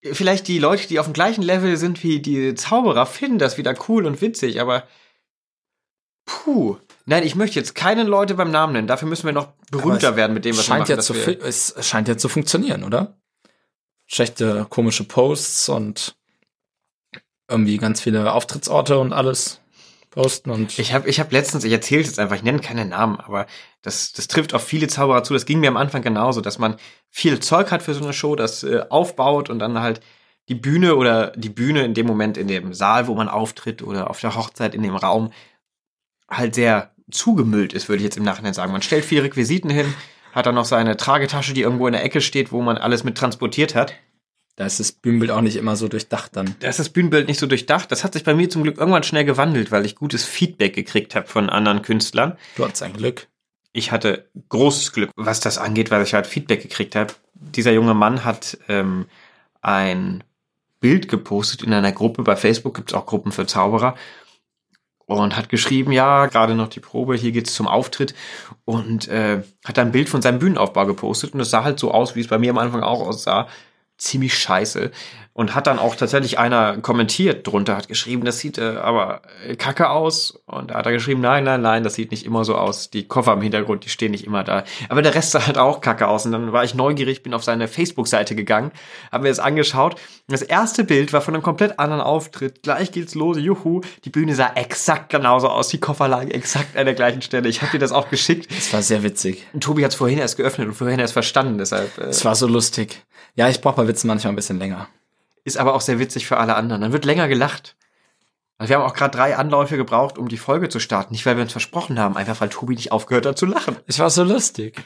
Vielleicht die Leute, die auf dem gleichen Level sind wie die Zauberer, finden das wieder cool und witzig, aber. Puh. Nein, ich möchte jetzt keine Leute beim Namen nennen. Dafür müssen wir noch berühmter werden mit dem, was scheint wir ja machen. zu fi- wir- es scheint ja zu funktionieren, oder? Schlechte, komische Posts und irgendwie ganz viele Auftrittsorte und alles posten und Ich habe ich hab letztens, ich erzähle jetzt einfach, ich nenne keine Namen, aber das, das trifft auf viele Zauberer zu. Das ging mir am Anfang genauso, dass man viel Zeug hat für so eine Show, das äh, aufbaut und dann halt die Bühne oder die Bühne in dem Moment in dem Saal, wo man auftritt oder auf der Hochzeit in dem Raum halt sehr zugemüllt ist, würde ich jetzt im Nachhinein sagen. Man stellt viele Requisiten hin, hat dann noch seine Tragetasche, die irgendwo in der Ecke steht, wo man alles mit transportiert hat. Da ist das Bühnenbild auch nicht immer so durchdacht dann. Da ist das Bühnenbild nicht so durchdacht. Das hat sich bei mir zum Glück irgendwann schnell gewandelt, weil ich gutes Feedback gekriegt habe von anderen Künstlern. Du hattest ein Glück. ich hatte großes Glück, was das angeht, weil ich halt Feedback gekriegt habe. Dieser junge Mann hat ähm, ein Bild gepostet in einer Gruppe. Bei Facebook gibt es auch Gruppen für Zauberer. Und hat geschrieben, ja, gerade noch die Probe, hier geht's zum Auftritt. Und äh, hat ein Bild von seinem Bühnenaufbau gepostet. Und es sah halt so aus, wie es bei mir am Anfang auch aussah. Ziemlich scheiße. Und hat dann auch tatsächlich einer kommentiert drunter, hat geschrieben, das sieht äh, aber äh, kacke aus. Und da hat er geschrieben, nein, nein, nein, das sieht nicht immer so aus. Die Koffer im Hintergrund, die stehen nicht immer da. Aber der Rest sah halt auch kacke aus. Und dann war ich neugierig, bin auf seine Facebook-Seite gegangen, haben mir das angeschaut. Das erste Bild war von einem komplett anderen Auftritt. Gleich geht's los, juhu. Die Bühne sah exakt genauso aus. Die Koffer lagen exakt an der gleichen Stelle. Ich habe dir das auch geschickt. Das war sehr witzig. Und Tobi hat es vorhin erst geöffnet und vorhin erst verstanden. Deshalb äh, Es war so lustig. Ja, ich brauche bei Witzen manchmal ein bisschen länger. Ist aber auch sehr witzig für alle anderen. Dann wird länger gelacht. Also wir haben auch gerade drei Anläufe gebraucht, um die Folge zu starten. Nicht, weil wir uns versprochen haben, einfach weil Tobi nicht aufgehört hat zu lachen. Es war so lustig.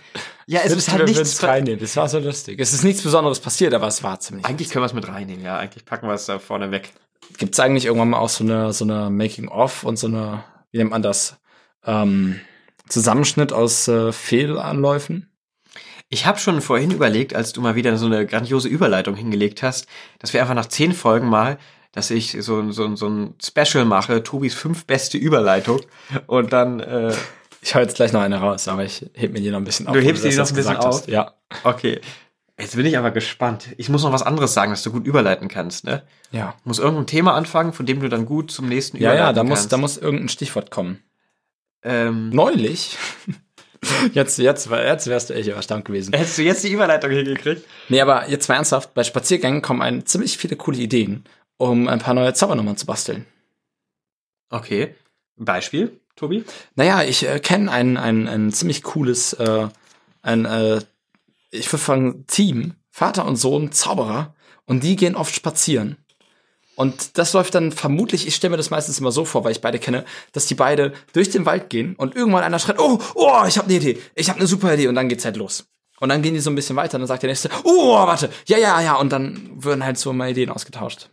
Ja, es ist halt wir nichts. reinnehmen. Es war so lustig. Es ist nichts Besonderes passiert, aber es war ziemlich. Eigentlich können wir es mit reinnehmen, ja. Eigentlich packen wir es da vorne weg. Gibt es eigentlich irgendwann mal auch so eine, so eine Making-of und so eine, wie nennt man das? Ähm, Zusammenschnitt aus äh, Fehlanläufen? Ich habe schon vorhin überlegt, als du mal wieder so eine grandiose Überleitung hingelegt hast, dass wir einfach nach zehn Folgen mal, dass ich so, so, so ein Special mache, Tobis fünf beste Überleitung. Und dann, äh, Ich hau jetzt gleich noch eine raus, aber ich heb mir die noch ein bisschen auf. Du hebst die das noch jetzt ein bisschen auf? hast. Ja. okay. Jetzt bin ich aber gespannt. Ich muss noch was anderes sagen, dass du gut überleiten kannst, ne? Ja. Muss irgendein Thema anfangen, von dem du dann gut zum nächsten Ja, ja, da muss, kannst. da muss irgendein Stichwort kommen. ähm, Neulich. Jetzt, jetzt, jetzt wärst du echt erstaunt gewesen. Hättest du jetzt die Überleitung hingekriegt? Nee, aber jetzt mal ernsthaft, bei Spaziergängen kommen einem ziemlich viele coole Ideen, um ein paar neue Zaubernummern zu basteln. Okay. Beispiel, Tobi? Naja, ich äh, kenne ein, ein, ein ziemlich cooles, äh, ein, äh, ich würde sagen, Team, Vater und Sohn, Zauberer, und die gehen oft spazieren. Und das läuft dann vermutlich, ich stelle mir das meistens immer so vor, weil ich beide kenne, dass die beide durch den Wald gehen und irgendwann einer schreit, oh, oh, ich habe eine Idee, ich habe eine super Idee und dann geht's halt los. Und dann gehen die so ein bisschen weiter und dann sagt der nächste, oh, warte, ja, ja, ja. Und dann würden halt so mal Ideen ausgetauscht.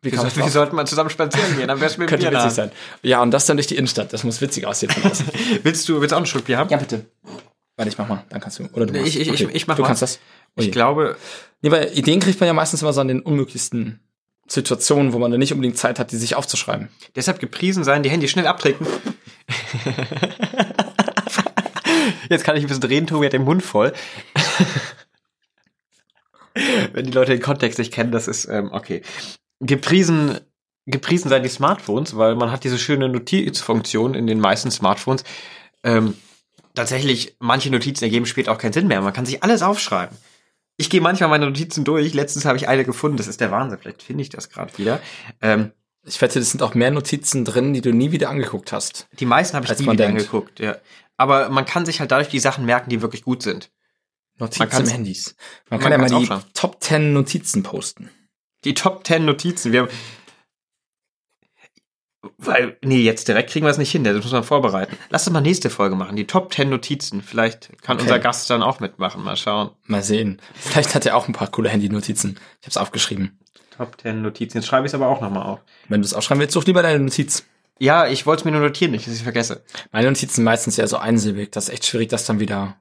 Wie, kam soll, ich wie sollten wir zusammen spazieren gehen? Dann wär's mit Könnte Bier witzig sein. Ja, und das dann durch die Innenstadt. Das muss witzig aussehen. Willst du, willst du auch ein Schluck Bier haben? ja, bitte. Warte, ich mach mal. Dann kannst du. Oder du Nee, machst. ich- ich- ich mach Du mal. kannst das. Oh Ich glaube, Nee, weil Ideen kriegt man ja meistens immer so an den unmöglichsten Situationen, wo man dann nicht unbedingt Zeit hat, die sich aufzuschreiben. deshalb gepriesen sein, die Handy schnell abtreten. Jetzt kann ich ein bisschen reden, Tobi hat den Mund voll. Wenn die Leute den Kontext nicht kennen, das ist, ähm, okay. Gepriesen, gepriesen sein die Smartphones, weil man hat diese schöne Notizfunktion in den meisten Smartphones. Ähm, tatsächlich, manche Notizen ergeben später auch keinen Sinn mehr. Man kann sich alles aufschreiben. Ich gehe manchmal meine Notizen durch. Letztens habe ich eine gefunden. Das ist der Wahnsinn. Vielleicht finde ich das gerade wieder. Ähm, Ich wette, es sind auch mehr Notizen drin, die du nie wieder angeguckt hast. Die meisten habe ich nie wieder denkt. angeguckt, ja. Aber man kann sich halt dadurch die Sachen merken, die wirklich gut sind. Notizen im Handys. Man, man kann ja mal die. Top 10 Notizen posten. Die Top 10 Notizen. Wir haben. Weil, nee, jetzt direkt kriegen wir es nicht hin, das muss man vorbereiten. Lass uns mal nächste Folge machen. Die Top 10 Notizen. Vielleicht kann Okay. unser Gast dann auch mitmachen. Mal schauen. Mal sehen. Vielleicht hat er auch ein paar coole Handy-Notizen. Ich habe es aufgeschrieben. Top 10 Notizen. Jetzt schreibe ich es aber auch nochmal auf. Wenn du es aufschreiben willst, such lieber deine Notiz. Ja, ich wollte es mir nur notieren, nicht, dass ich vergesse. Meine Notizen sind meistens ja so einsilbig. Das ist echt schwierig, das dann wieder,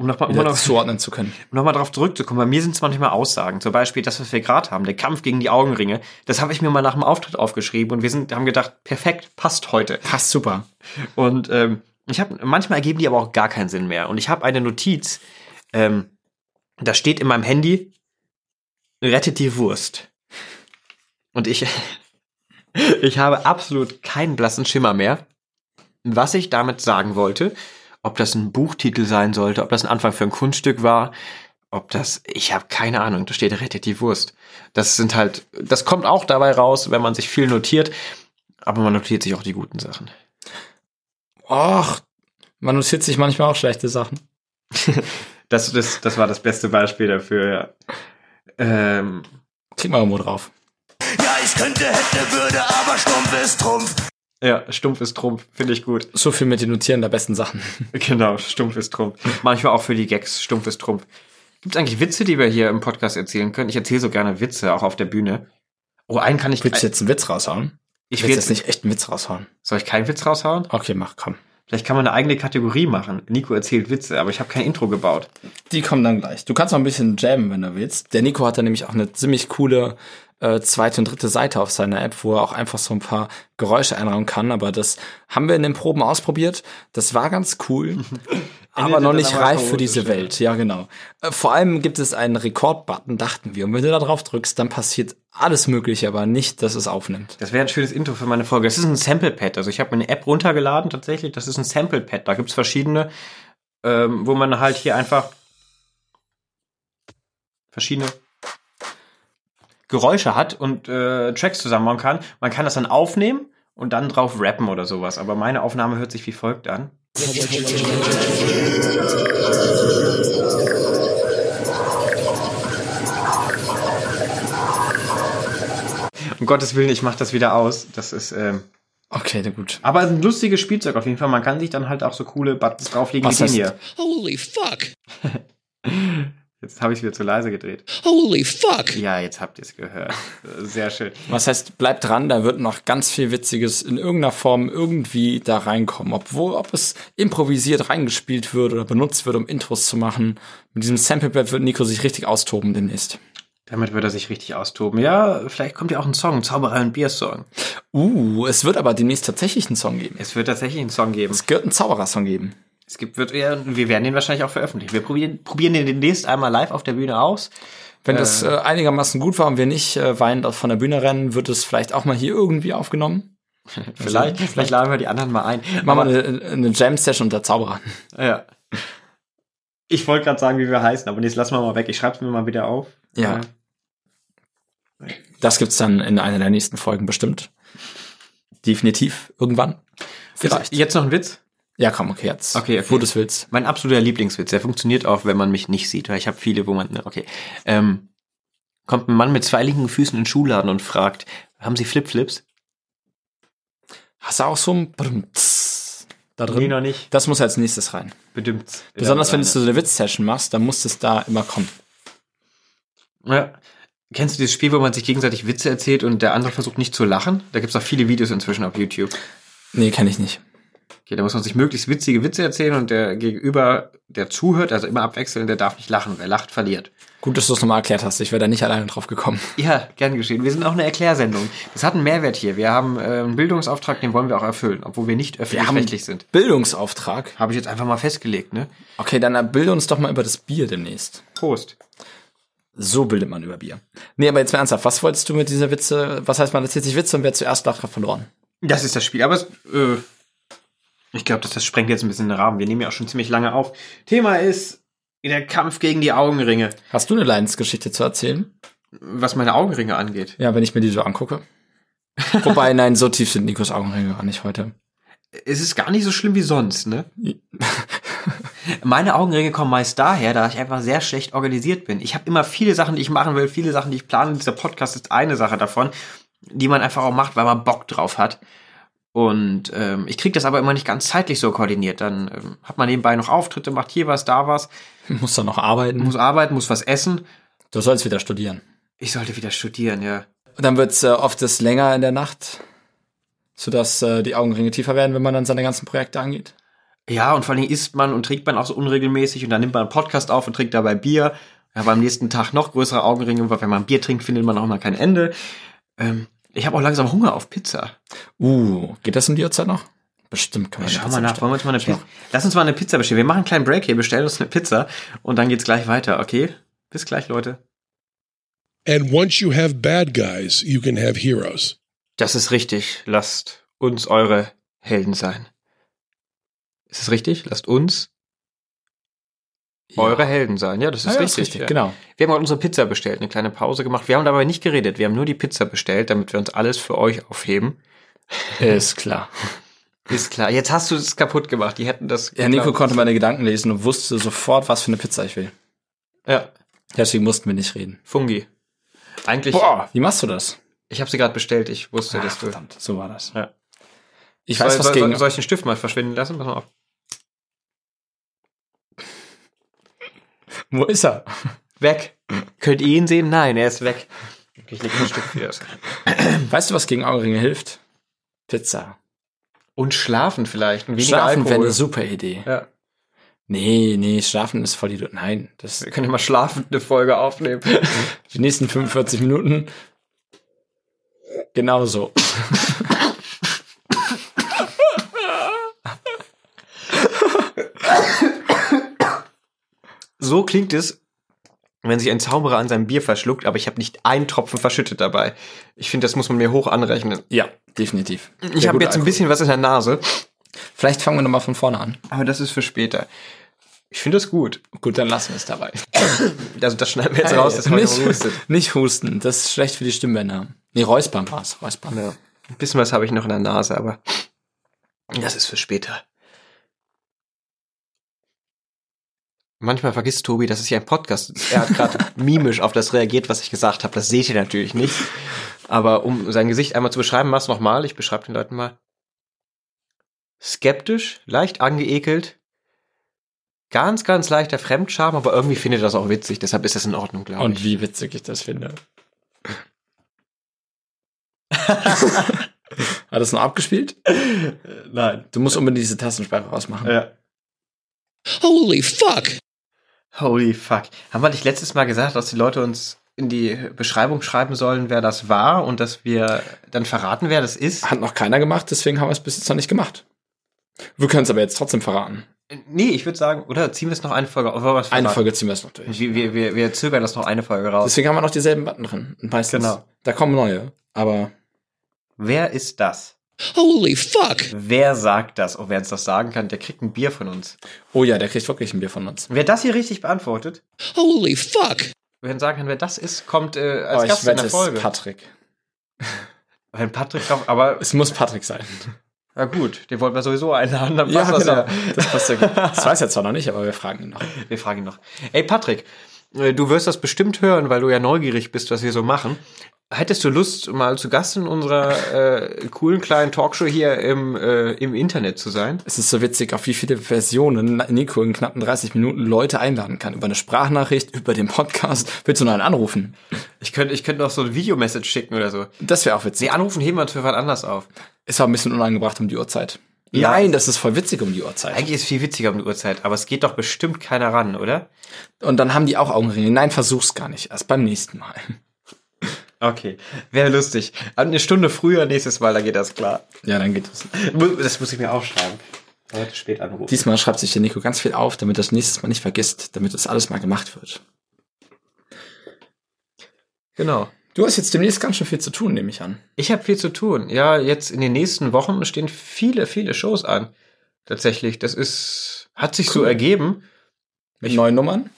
Um nochmal um noch, zuordnen zu können. um noch mal drauf zurückzukommen. Bei mir sind es manchmal Aussagen. Zum Beispiel das, was wir gerade haben, der Kampf gegen die Augenringe. Das habe ich mir mal nach dem Auftritt aufgeschrieben und wir sind, haben gedacht, perfekt, passt heute. Passt super. Und ähm, ich habe manchmal ergeben die aber auch gar keinen Sinn mehr. Und ich habe eine Notiz, ähm, da steht in meinem Handy, rettet die Wurst. Und ich, ich habe absolut keinen blassen Schimmer mehr, was ich damit sagen wollte. Ob das ein Buchtitel sein sollte, ob das ein Anfang für ein Kunststück war, ob das, ich habe keine Ahnung, da steht rettet die Wurst. Das sind halt, das kommt auch dabei raus, wenn man sich viel notiert, aber man notiert sich auch die guten Sachen. Och, man notiert sich manchmal auch schlechte Sachen. Das, das, das war das beste Beispiel dafür, ja. Ähm, Klick mal irgendwo drauf. Ja, ich könnte, hätte, würde, aber stumpf ist Trumpf. Ja, stumpf ist Trumpf, finde ich gut. So viel mit den Notieren der besten Sachen. Genau, stumpf ist Trumpf. Manchmal auch für die Gags, stumpf ist Trumpf. Gibt es eigentlich Witze, die wir hier im Podcast erzählen können? Ich erzähle so gerne Witze, auch auf der Bühne. Oh, einen kann ich. Willst du jetzt einen Witz raushauen? ich will jetzt nicht echt einen Witz raushauen. Soll ich keinen Witz raushauen? Okay, mach, komm. Vielleicht kann man eine eigene Kategorie machen. Nico erzählt Witze, aber ich habe kein Intro gebaut. Die kommen dann gleich. Du kannst noch ein bisschen jammen, wenn du willst. Der Nico hat da nämlich auch eine ziemlich coole äh, zweite und dritte Seite auf seiner App, wo er auch einfach so ein paar Geräusche einrauen kann. Aber das haben wir in den Proben ausprobiert. Das war ganz cool. aber noch nicht reif für diese. Welt. Ja, genau. Äh, vor allem gibt es einen Rekord-Button, dachten wir. Und wenn du da drauf drückst, dann passiert alles Mögliche, aber nicht, dass es aufnimmt. Das wäre ein schönes Intro für meine Folge. Das ist ein Sample-Pad. Also ich habe mir eine App runtergeladen, tatsächlich. Das ist ein Sample-Pad. Da gibt's verschiedene, ähm, wo man halt hier einfach verschiedene Geräusche hat und äh, Tracks zusammenbauen kann. Man kann das dann aufnehmen und dann drauf rappen oder sowas. Aber meine Aufnahme hört sich wie folgt an. Um Gottes Willen, ich mach das wieder aus. Das ist, ähm, Okay, na gut. aber ein lustiges Spielzeug auf jeden Fall. Man kann sich dann halt auch so coole Buttons drauflegen Was wie den hier. Holy fuck. Jetzt habe ich wieder zu leise gedreht. Holy fuck. Ja, jetzt habt ihr es gehört. Sehr schön. Was heißt, bleibt dran, da wird noch ganz viel Witziges in irgendeiner Form irgendwie da reinkommen. Obwohl, ob es improvisiert reingespielt wird oder benutzt wird, um Intros zu machen. Mit diesem Sample-Pad wird Nico sich richtig austoben demnächst. Damit wird er sich richtig austoben. Ja, vielleicht kommt ja auch ein Song, Zauberei und Bier-Song. Uh, es wird aber demnächst tatsächlich einen Song geben. Es wird tatsächlich einen Song geben. Es wird einen Zauberer-Song geben. Es gibt, wird, ja, wir werden den wahrscheinlich auch veröffentlichen. Wir probieren, probieren den demnächst einmal live auf der Bühne aus. Wenn das äh, einigermaßen gut war und wir nicht äh, weinend von der Bühne rennen, wird es vielleicht auch mal hier irgendwie aufgenommen. Vielleicht, vielleicht laden wir die anderen mal ein. Machen wir eine, eine Jam-Session unter Zauberern. Ja. Ich wollte gerade sagen, wie wir heißen, aber jetzt lassen wir mal weg. Ich schreibe es mir mal wieder auf. Ja. Äh, Das gibt's dann in einer der nächsten Folgen bestimmt. Definitiv irgendwann. Vielleicht. Jetzt noch ein Witz? Ja, komm, okay, jetzt. Okay, okay. Wo du es willst. Mein absoluter Lieblingswitz. Der funktioniert auch, wenn man mich nicht sieht, weil ich habe viele, wo man. ne, Okay. Ähm, kommt ein Mann mit zwei linken Füßen in den Schuhladen und fragt: Haben Sie Flipflips? Hast du auch so ein Brumms da drin. Nee, noch nicht. Das muss als nächstes rein. Bedimmt. Besonders wenn du so eine Witz-Session machst, dann muss es da immer kommen. Ja. Kennst du dieses Spiel, wo man sich gegenseitig Witze erzählt und der andere versucht nicht zu lachen? Da gibt's auch viele Videos inzwischen auf YouTube. Nee, kenne ich nicht. Okay, da muss man sich möglichst witzige Witze erzählen und der Gegenüber, der zuhört, also immer abwechselnd, der darf nicht lachen. Wer lacht, verliert. Gut, dass du es nochmal erklärt hast. Ich wäre da nicht alleine drauf gekommen. Ja, gern geschehen. Wir sind auch eine Erklärsendung. Das hat einen Mehrwert hier. Wir haben äh, einen Bildungsauftrag, den wollen wir auch erfüllen, obwohl wir nicht öffentlich-rechtlich sind. Bildungsauftrag. Habe ich jetzt einfach mal festgelegt, ne? Okay, dann bilde uns doch mal über das Bier demnächst. Prost. So bildet man über Bier. Nee, aber jetzt mal ernsthaft. Was wolltest du mit dieser Witze? Was heißt, man erzählt sich Witze und wer zuerst lacht, hat verloren? Das ist das Spiel. Aber es, äh, ich glaube, das, das sprengt jetzt ein bisschen den Rahmen. Wir nehmen ja auch schon ziemlich lange auf. Thema ist der Kampf gegen die Augenringe. Hast du eine Leidensgeschichte zu erzählen? Was meine Augenringe angeht. Ja, wenn ich mir die so angucke. Wobei, nein, so tief sind Nikos Augenringe gar nicht heute. Es ist gar nicht so schlimm wie sonst, ne? Meine Augenringe kommen meist daher, da ich einfach sehr schlecht organisiert bin. Ich habe immer viele Sachen, die ich machen will, viele Sachen, die ich plane. Dieser Podcast ist eine Sache davon, die man einfach auch macht, weil man Bock drauf hat. Und ähm, ich kriege das aber immer nicht ganz zeitlich so koordiniert. Dann ähm, hat man nebenbei noch Auftritte, macht hier was, da was, Muss dann noch arbeiten. muss arbeiten, muss was essen. Du sollst wieder studieren. Ich sollte wieder studieren, ja. Und dann wird's äh, oft das länger in der Nacht, sodass äh, die Augenringe tiefer werden, wenn man dann seine ganzen Projekte angeht. Ja, und vor allem isst man und trinkt man auch so unregelmäßig und dann nimmt man einen Podcast auf und trinkt dabei Bier. Aber am nächsten Tag noch größere Augenringe, weil wenn man Bier trinkt, findet man auch mal kein Ende. Ähm, ich habe auch langsam Hunger auf Pizza. Uh, geht das um die Uhrzeit noch? Bestimmt kann man Schau mal nach, wollen wir uns mal eine. Pizza. Lass uns mal eine Pizza bestellen. Wir machen einen kleinen Break hier, bestellen uns eine Pizza und dann geht's gleich weiter, okay? Bis gleich, Leute. And once you have bad guys, you can have heroes. Das ist richtig. Lasst uns eure Helden sein. Ist es richtig? Lasst uns Ja. eure Helden sein. Ja, das ist Ja, ja, richtig. ist richtig, ja. genau. Wir haben heute unsere Pizza bestellt, eine kleine Pause gemacht. Wir haben dabei nicht geredet. Wir haben nur die Pizza bestellt, damit wir uns alles für euch aufheben. Ist klar. Ist klar. Jetzt hast du es kaputt gemacht. Die hätten das. Ja, Nico konnte meine Gedanken lesen und wusste sofort, was für eine Pizza ich will. Ja, Deswegen mussten wir nicht reden. Fungi. Eigentlich. Boah, wie machst du das? Ich habe sie gerade bestellt. Ich wusste, Ach, dass du. verdammt, so war das. Ja. Ich weiß, soll, was soll, gegen... soll ich den Stift mal verschwinden lassen? Pass mal auf. Wo ist er? Weg. Könnt ihr ihn sehen? Nein, er ist weg. Okay, ich leg den Stift wieder. Weißt du, was gegen Augenringe hilft? Pizza. Und schlafen vielleicht. Und weniger Schlafen wäre eine super Idee. Ja. Nee, nee, schlafen ist voll die... Nein, das Wir können ja mal schlafend eine Folge aufnehmen. die nächsten 45 Minuten genauso. So klingt es, wenn sich ein Zauberer an seinem Bier verschluckt, aber ich habe nicht einen Tropfen verschüttet dabei. Ich finde, das muss man mir hoch anrechnen. Ja, definitiv. Ich habe jetzt ein bisschen was in der Nase, Vielleicht fangen wir nochmal von vorne an. aber das ist für später. Ich finde das gut. Gut, dann lassen wir es dabei. Also das schneiden wir jetzt raus, dass heute nicht, hustet. nicht husten, das ist schlecht für die Stimmbänder. Nee, Räuspern war's, Räuspern. Ja. Ein bisschen was habe ich noch in der Nase, aber das ist für später. Manchmal vergisst Tobi, das ist ja ein Podcast. Er hat gerade mimisch auf das reagiert, was ich gesagt habe. Das seht ihr natürlich nicht. Aber um sein Gesicht einmal zu beschreiben, mach's nochmal. Ich beschreibe den Leuten mal. Skeptisch, leicht angeekelt, ganz, ganz leichter Fremdscham, aber irgendwie findet er das auch witzig. Deshalb ist das in Ordnung, glaube ich. Und wie witzig ich das finde. Hat das noch abgespielt? Nein. Du musst unbedingt diese Tastensperre rausmachen. Ja. Holy fuck! Holy fuck. Haben wir nicht letztes Mal gesagt, dass die Leute uns in die Beschreibung schreiben sollen, wer das war und dass wir dann verraten, wer das ist? Hat noch keiner gemacht, deswegen haben wir es bis jetzt noch nicht gemacht. Wir können es aber jetzt trotzdem verraten. Nee, ich würde sagen, oder ziehen wir es noch eine Folge auf? Es Eine? Folge ziehen wir es noch durch. Wir, wir, wir, wir zögern das noch eine Folge raus. Deswegen haben wir noch dieselben Button drin. Und meistens. Genau. Da kommen neue. Aber Wer ist das? Holy fuck! Wer sagt das? Oh, wer uns das sagen kann, der kriegt ein Bier von uns. oh ja, der kriegt wirklich ein Bier von uns. Wer das hier richtig beantwortet, Holy fuck! wer sagen kann, wer das ist, kommt äh, als Oh, Gast ich in wette, der es Folge. ist Patrick. Wenn Patrick kommt, aber Es muss Patrick sein. na gut, den wollten wir sowieso einladen, dann passt das ja. Das passt ja gut. Das weiß er zwar noch nicht, aber wir fragen ihn noch. Wir fragen ihn noch. Ey, Patrick, äh, du wirst das bestimmt hören, weil du ja neugierig bist, was wir so machen. Hättest du Lust, mal zu Gast in unserer äh, coolen kleinen Talkshow hier im, äh, im Internet zu sein? Es ist so witzig, auf wie viele Versionen Nico in knappen 30 Minuten Leute einladen kann. Über eine Sprachnachricht, über den Podcast. Willst du noch einen anrufen? Ich könnte ich könnte noch so ein Videomessage schicken oder so. Das wäre auch witzig. Nee, anrufen heben wir uns für was anders auf. Ist auch ein bisschen unangebracht um die Uhrzeit. Ja. Nein, das ist voll witzig um die Uhrzeit. Eigentlich ist es viel witziger um die Uhrzeit, aber es geht doch bestimmt keiner ran, oder? Und dann haben die auch Augenringe. Nein, versuch's gar nicht. Erst beim nächsten Mal. Okay, wäre lustig. Eine Stunde früher nächstes Mal, da geht das klar. Ja, dann geht es. Das muss ich mir aufschreiben. Heute spät anrufen. Diesmal schreibt sich der Nico ganz viel auf, damit das nächstes Mal nicht vergisst, damit das alles mal gemacht wird. Genau. Du hast jetzt demnächst ganz schön viel zu tun, nehme ich an. Ich habe viel zu tun. Ja, jetzt in den nächsten Wochen stehen viele, viele Shows an. Tatsächlich, das ist, hat sich so Cool. ergeben. Mit neuen Nummern?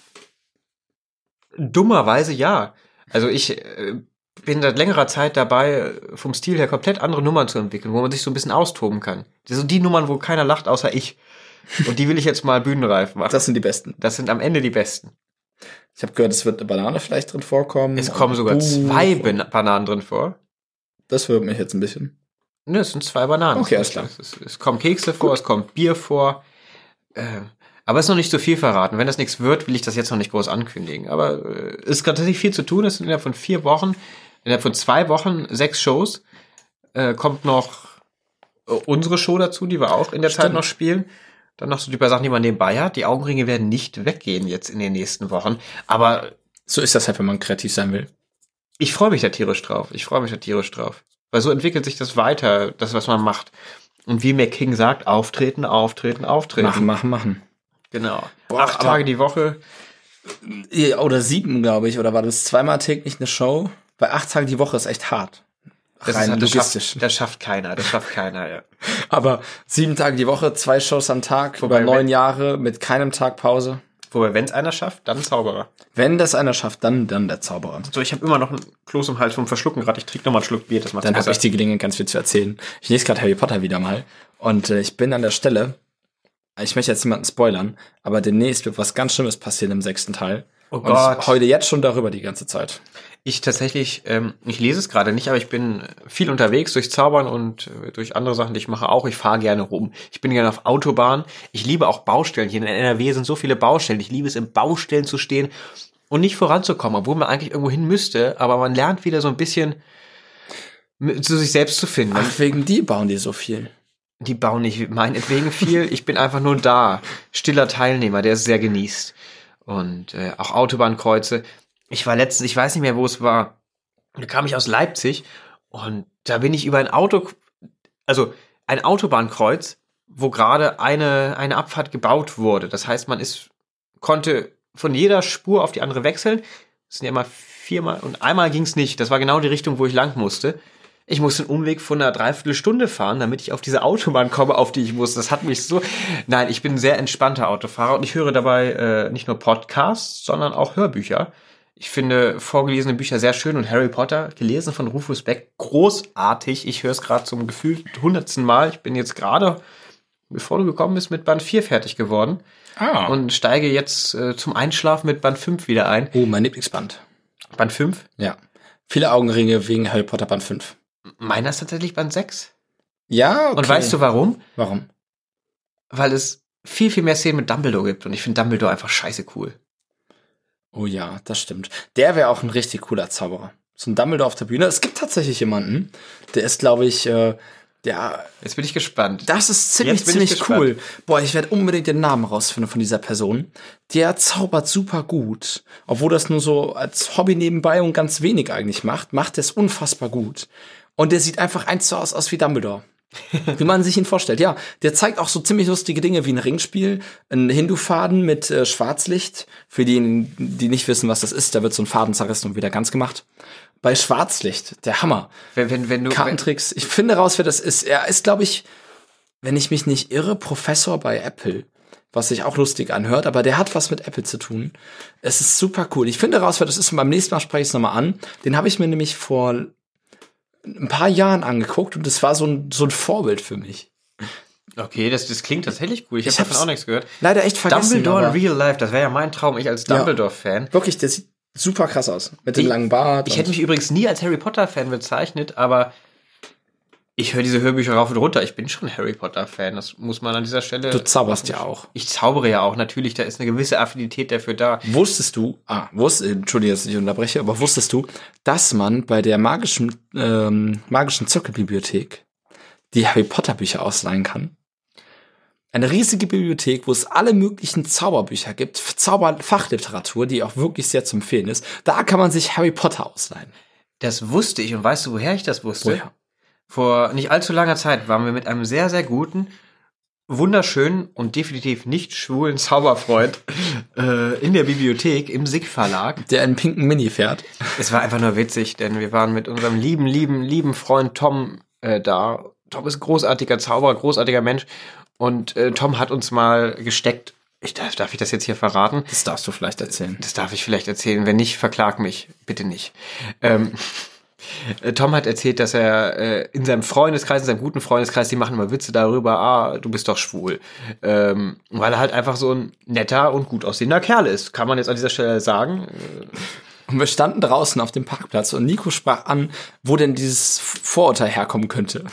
Dummerweise ja. Also ich äh, bin seit längerer Zeit dabei, vom Stil her komplett andere Nummern zu entwickeln, wo man sich so ein bisschen austoben kann. Das sind die Nummern, wo keiner lacht, außer ich. Und die will ich jetzt mal bühnenreif machen. Das sind die besten. Das sind am Ende die besten. Ich habe gehört, es wird eine Banane vielleicht drin vorkommen. Es kommen sogar Buh. zwei Ban Bananen drin vor. Das wirkt mich jetzt ein bisschen. Ne, es sind zwei Bananen. Okay, alles klar. Es, es, es kommen Kekse vor, es kommt Bier vor. Ähm, aber es ist noch nicht so viel verraten. Wenn das nichts wird, will ich das jetzt noch nicht groß ankündigen. Aber äh, es ist tatsächlich viel zu tun. Es sind innerhalb von vier Wochen, innerhalb von zwei Wochen sechs Shows. Äh, kommt noch äh, unsere Show dazu, die wir auch in der Zeit Stimmt. noch spielen. Dann noch so die paar Sachen, die man nebenbei hat. Die Augenringe werden nicht weggehen jetzt in den nächsten Wochen. Aber So ist das halt, wenn man kreativ sein will. ich freue mich da tierisch drauf. Ich freue mich da tierisch drauf. Weil so entwickelt sich das weiter, das, was man macht. Und wie King sagt, auftreten, auftreten, auftreten. Machen, machen, machen. Genau. Boah, Acht Tage die Woche. Ja, Oder sieben, glaube ich. Oder war das zweimal täglich eine Show? Bei acht Tagen die Woche ist echt hart. Das, Rein ist, halt- das, logistisch. schafft, das schafft keiner. Das schafft keiner, ja. Aber sieben Tage die Woche, zwei Shows am Tag, Wobei, über neun wenn- Jahre mit keinem Tag Pause. Wobei, wenn es einer schafft, dann Zauberer. Wenn das einer schafft, dann, dann der Zauberer. So, ich habe immer noch ein Kloß im Hals vom Verschlucken gerade. Ich trinke noch mal einen Schluck Bier, das macht Dann habe ich die Gelegenheit, ganz viel zu erzählen. Ich lese gerade Harry Potter wieder mal. Und äh, ich bin an der Stelle, ich möchte jetzt niemanden spoilern, aber demnächst wird was ganz Schlimmes passieren im sechsten Teil. Oh Und Gott. ich heule jetzt schon darüber die ganze Zeit. Ich tatsächlich, ähm, ich lese es gerade nicht, aber ich bin viel unterwegs durch Zaubern und äh, durch andere Sachen, die ich mache auch. Ich fahre gerne rum. Ich bin gerne auf Autobahn. Ich liebe auch Baustellen. Hier in NRW sind so viele Baustellen. Ich liebe es, in Baustellen zu stehen und nicht voranzukommen, obwohl man eigentlich irgendwo hin müsste. Aber man lernt wieder so ein bisschen zu sich selbst zu finden. Ach, wegen die bauen die so viel. Die bauen nicht meinetwegen viel. Ich bin einfach nur da. Stiller Teilnehmer, der es sehr genießt. Und äh, auch Autobahnkreuze. Ich war letztens, ich weiß nicht mehr, wo es war. Da kam ich aus Leipzig und da bin ich über ein Auto, also ein Autobahnkreuz, wo gerade eine, eine Abfahrt gebaut wurde. Das heißt, man ist, konnte von jeder Spur auf die andere wechseln. Das sind ja immer viermal und einmal ging es nicht. Das war genau die Richtung, wo ich lang musste. Ich musste einen Umweg von einer Dreiviertelstunde fahren, damit ich auf diese Autobahn komme, auf die ich muss. Das hat mich so. Nein, ich bin ein sehr entspannter Autofahrer und ich höre dabei äh, nicht nur Podcasts, sondern auch Hörbücher. Ich finde vorgelesene Bücher sehr schön und Harry Potter, gelesen von Rufus Beck, großartig. Ich höre es gerade zum gefühlt hundertsten Mal. Ich bin jetzt gerade, bevor du gekommen bist, mit Band 4 fertig geworden Ah. Und und steige jetzt äh, zum Einschlafen mit Band 5 wieder ein. oh, mein Lieblingsband. Band 5? Ja. Viele Augenringe wegen Harry Potter Band 5. Meiner ist tatsächlich Band 6. Ja, okay. Und weißt du warum? warum? Weil es viel, viel mehr Szenen mit Dumbledore gibt und ich finde Dumbledore einfach scheiße cool. Oh ja, das stimmt. Der wäre auch ein richtig cooler Zauberer. So ein Dumbledore auf der Bühne. Es gibt tatsächlich jemanden, der ist, glaube ich, äh, der. Jetzt bin ich gespannt. Das ist ziemlich, ziemlich cool. Boah, ich werde unbedingt den Namen rausfinden von dieser Person. Der zaubert super gut. Obwohl das nur so als Hobby nebenbei und ganz wenig eigentlich macht, macht er es unfassbar gut. Und der sieht einfach eins zu aus, aus wie Dumbledore. wie man sich ihn vorstellt. Ja, der zeigt auch so ziemlich lustige Dinge wie ein Ringspiel, ein Hindu-Faden mit äh, Schwarzlicht. Für diejenigen, die nicht wissen, was das ist, da wird so ein Faden zerrissen und wieder ganz gemacht. Bei Schwarzlicht, der Hammer. Wenn, wenn, wenn du. Kartentricks. Ich finde raus, wer das ist. Er ist, glaube ich, wenn ich mich nicht irre, Professor bei Apple. Was sich auch lustig anhört, aber der hat was mit Apple zu tun. Es ist super cool. Ich finde raus, wer das ist und beim nächsten Mal spreche ich es nochmal an. Den habe ich mir nämlich vor ein paar Jahren angeguckt und das war so ein, so ein Vorbild für mich. Okay, das, das klingt tatsächlich cool. Ich, habe davon auch nichts gehört. Leider echt vergessen. Dumbledore in Real Life, das wäre ja mein Traum, ich als Ja. Dumbledore-Fan. Wirklich, der sieht super krass aus. Mit dem langen Bart. Ich hätte mich übrigens nie als Harry Potter-Fan bezeichnet, aber ich höre diese Hörbücher rauf und runter. Ich bin schon Harry Potter-Fan. Das muss man an dieser Stelle. du zauberst ja auch. Ich zaubere ja auch, natürlich, da ist eine gewisse Affinität dafür da. Wusstest du, ah, wusst, Entschuldige, dass ich unterbreche, aber wusstest du, dass man bei der magischen, ähm, magischen Zirkelbibliothek die Harry Potter Bücher ausleihen kann? Eine riesige Bibliothek, wo es alle möglichen Zauberbücher gibt, Zauberfachliteratur, die auch wirklich sehr zu empfehlen ist. Da kann man sich Harry Potter ausleihen. Das wusste ich und weißt du, woher ich das wusste? Woher? Vor nicht allzu langer Zeit waren wir mit einem sehr, sehr guten, wunderschönen und definitiv nicht schwulen Zauberfreund äh, in der Bibliothek im SIG Verlag. Der einen pinken Mini fährt. Es war einfach nur witzig, denn wir waren mit unserem lieben, lieben, lieben Freund Tom äh, da. Tom ist großartiger Zauberer, großartiger Mensch. Und äh, Tom hat uns mal gesteckt. Ich darf, darf ich das jetzt hier verraten? Das darfst du vielleicht erzählen. Das darf ich vielleicht erzählen. Wenn nicht, verklag mich. Bitte nicht. Ähm, äh, Tom hat erzählt, dass er äh, in seinem Freundeskreis, in seinem guten Freundeskreis, die machen immer Witze darüber, ah, du bist doch schwul. Ähm, weil er halt einfach so ein netter und gut aussehender Kerl ist. Kann man jetzt an dieser Stelle sagen. Und wir standen draußen auf dem Parkplatz und Nico sprach an, wo denn dieses Vorurteil herkommen könnte.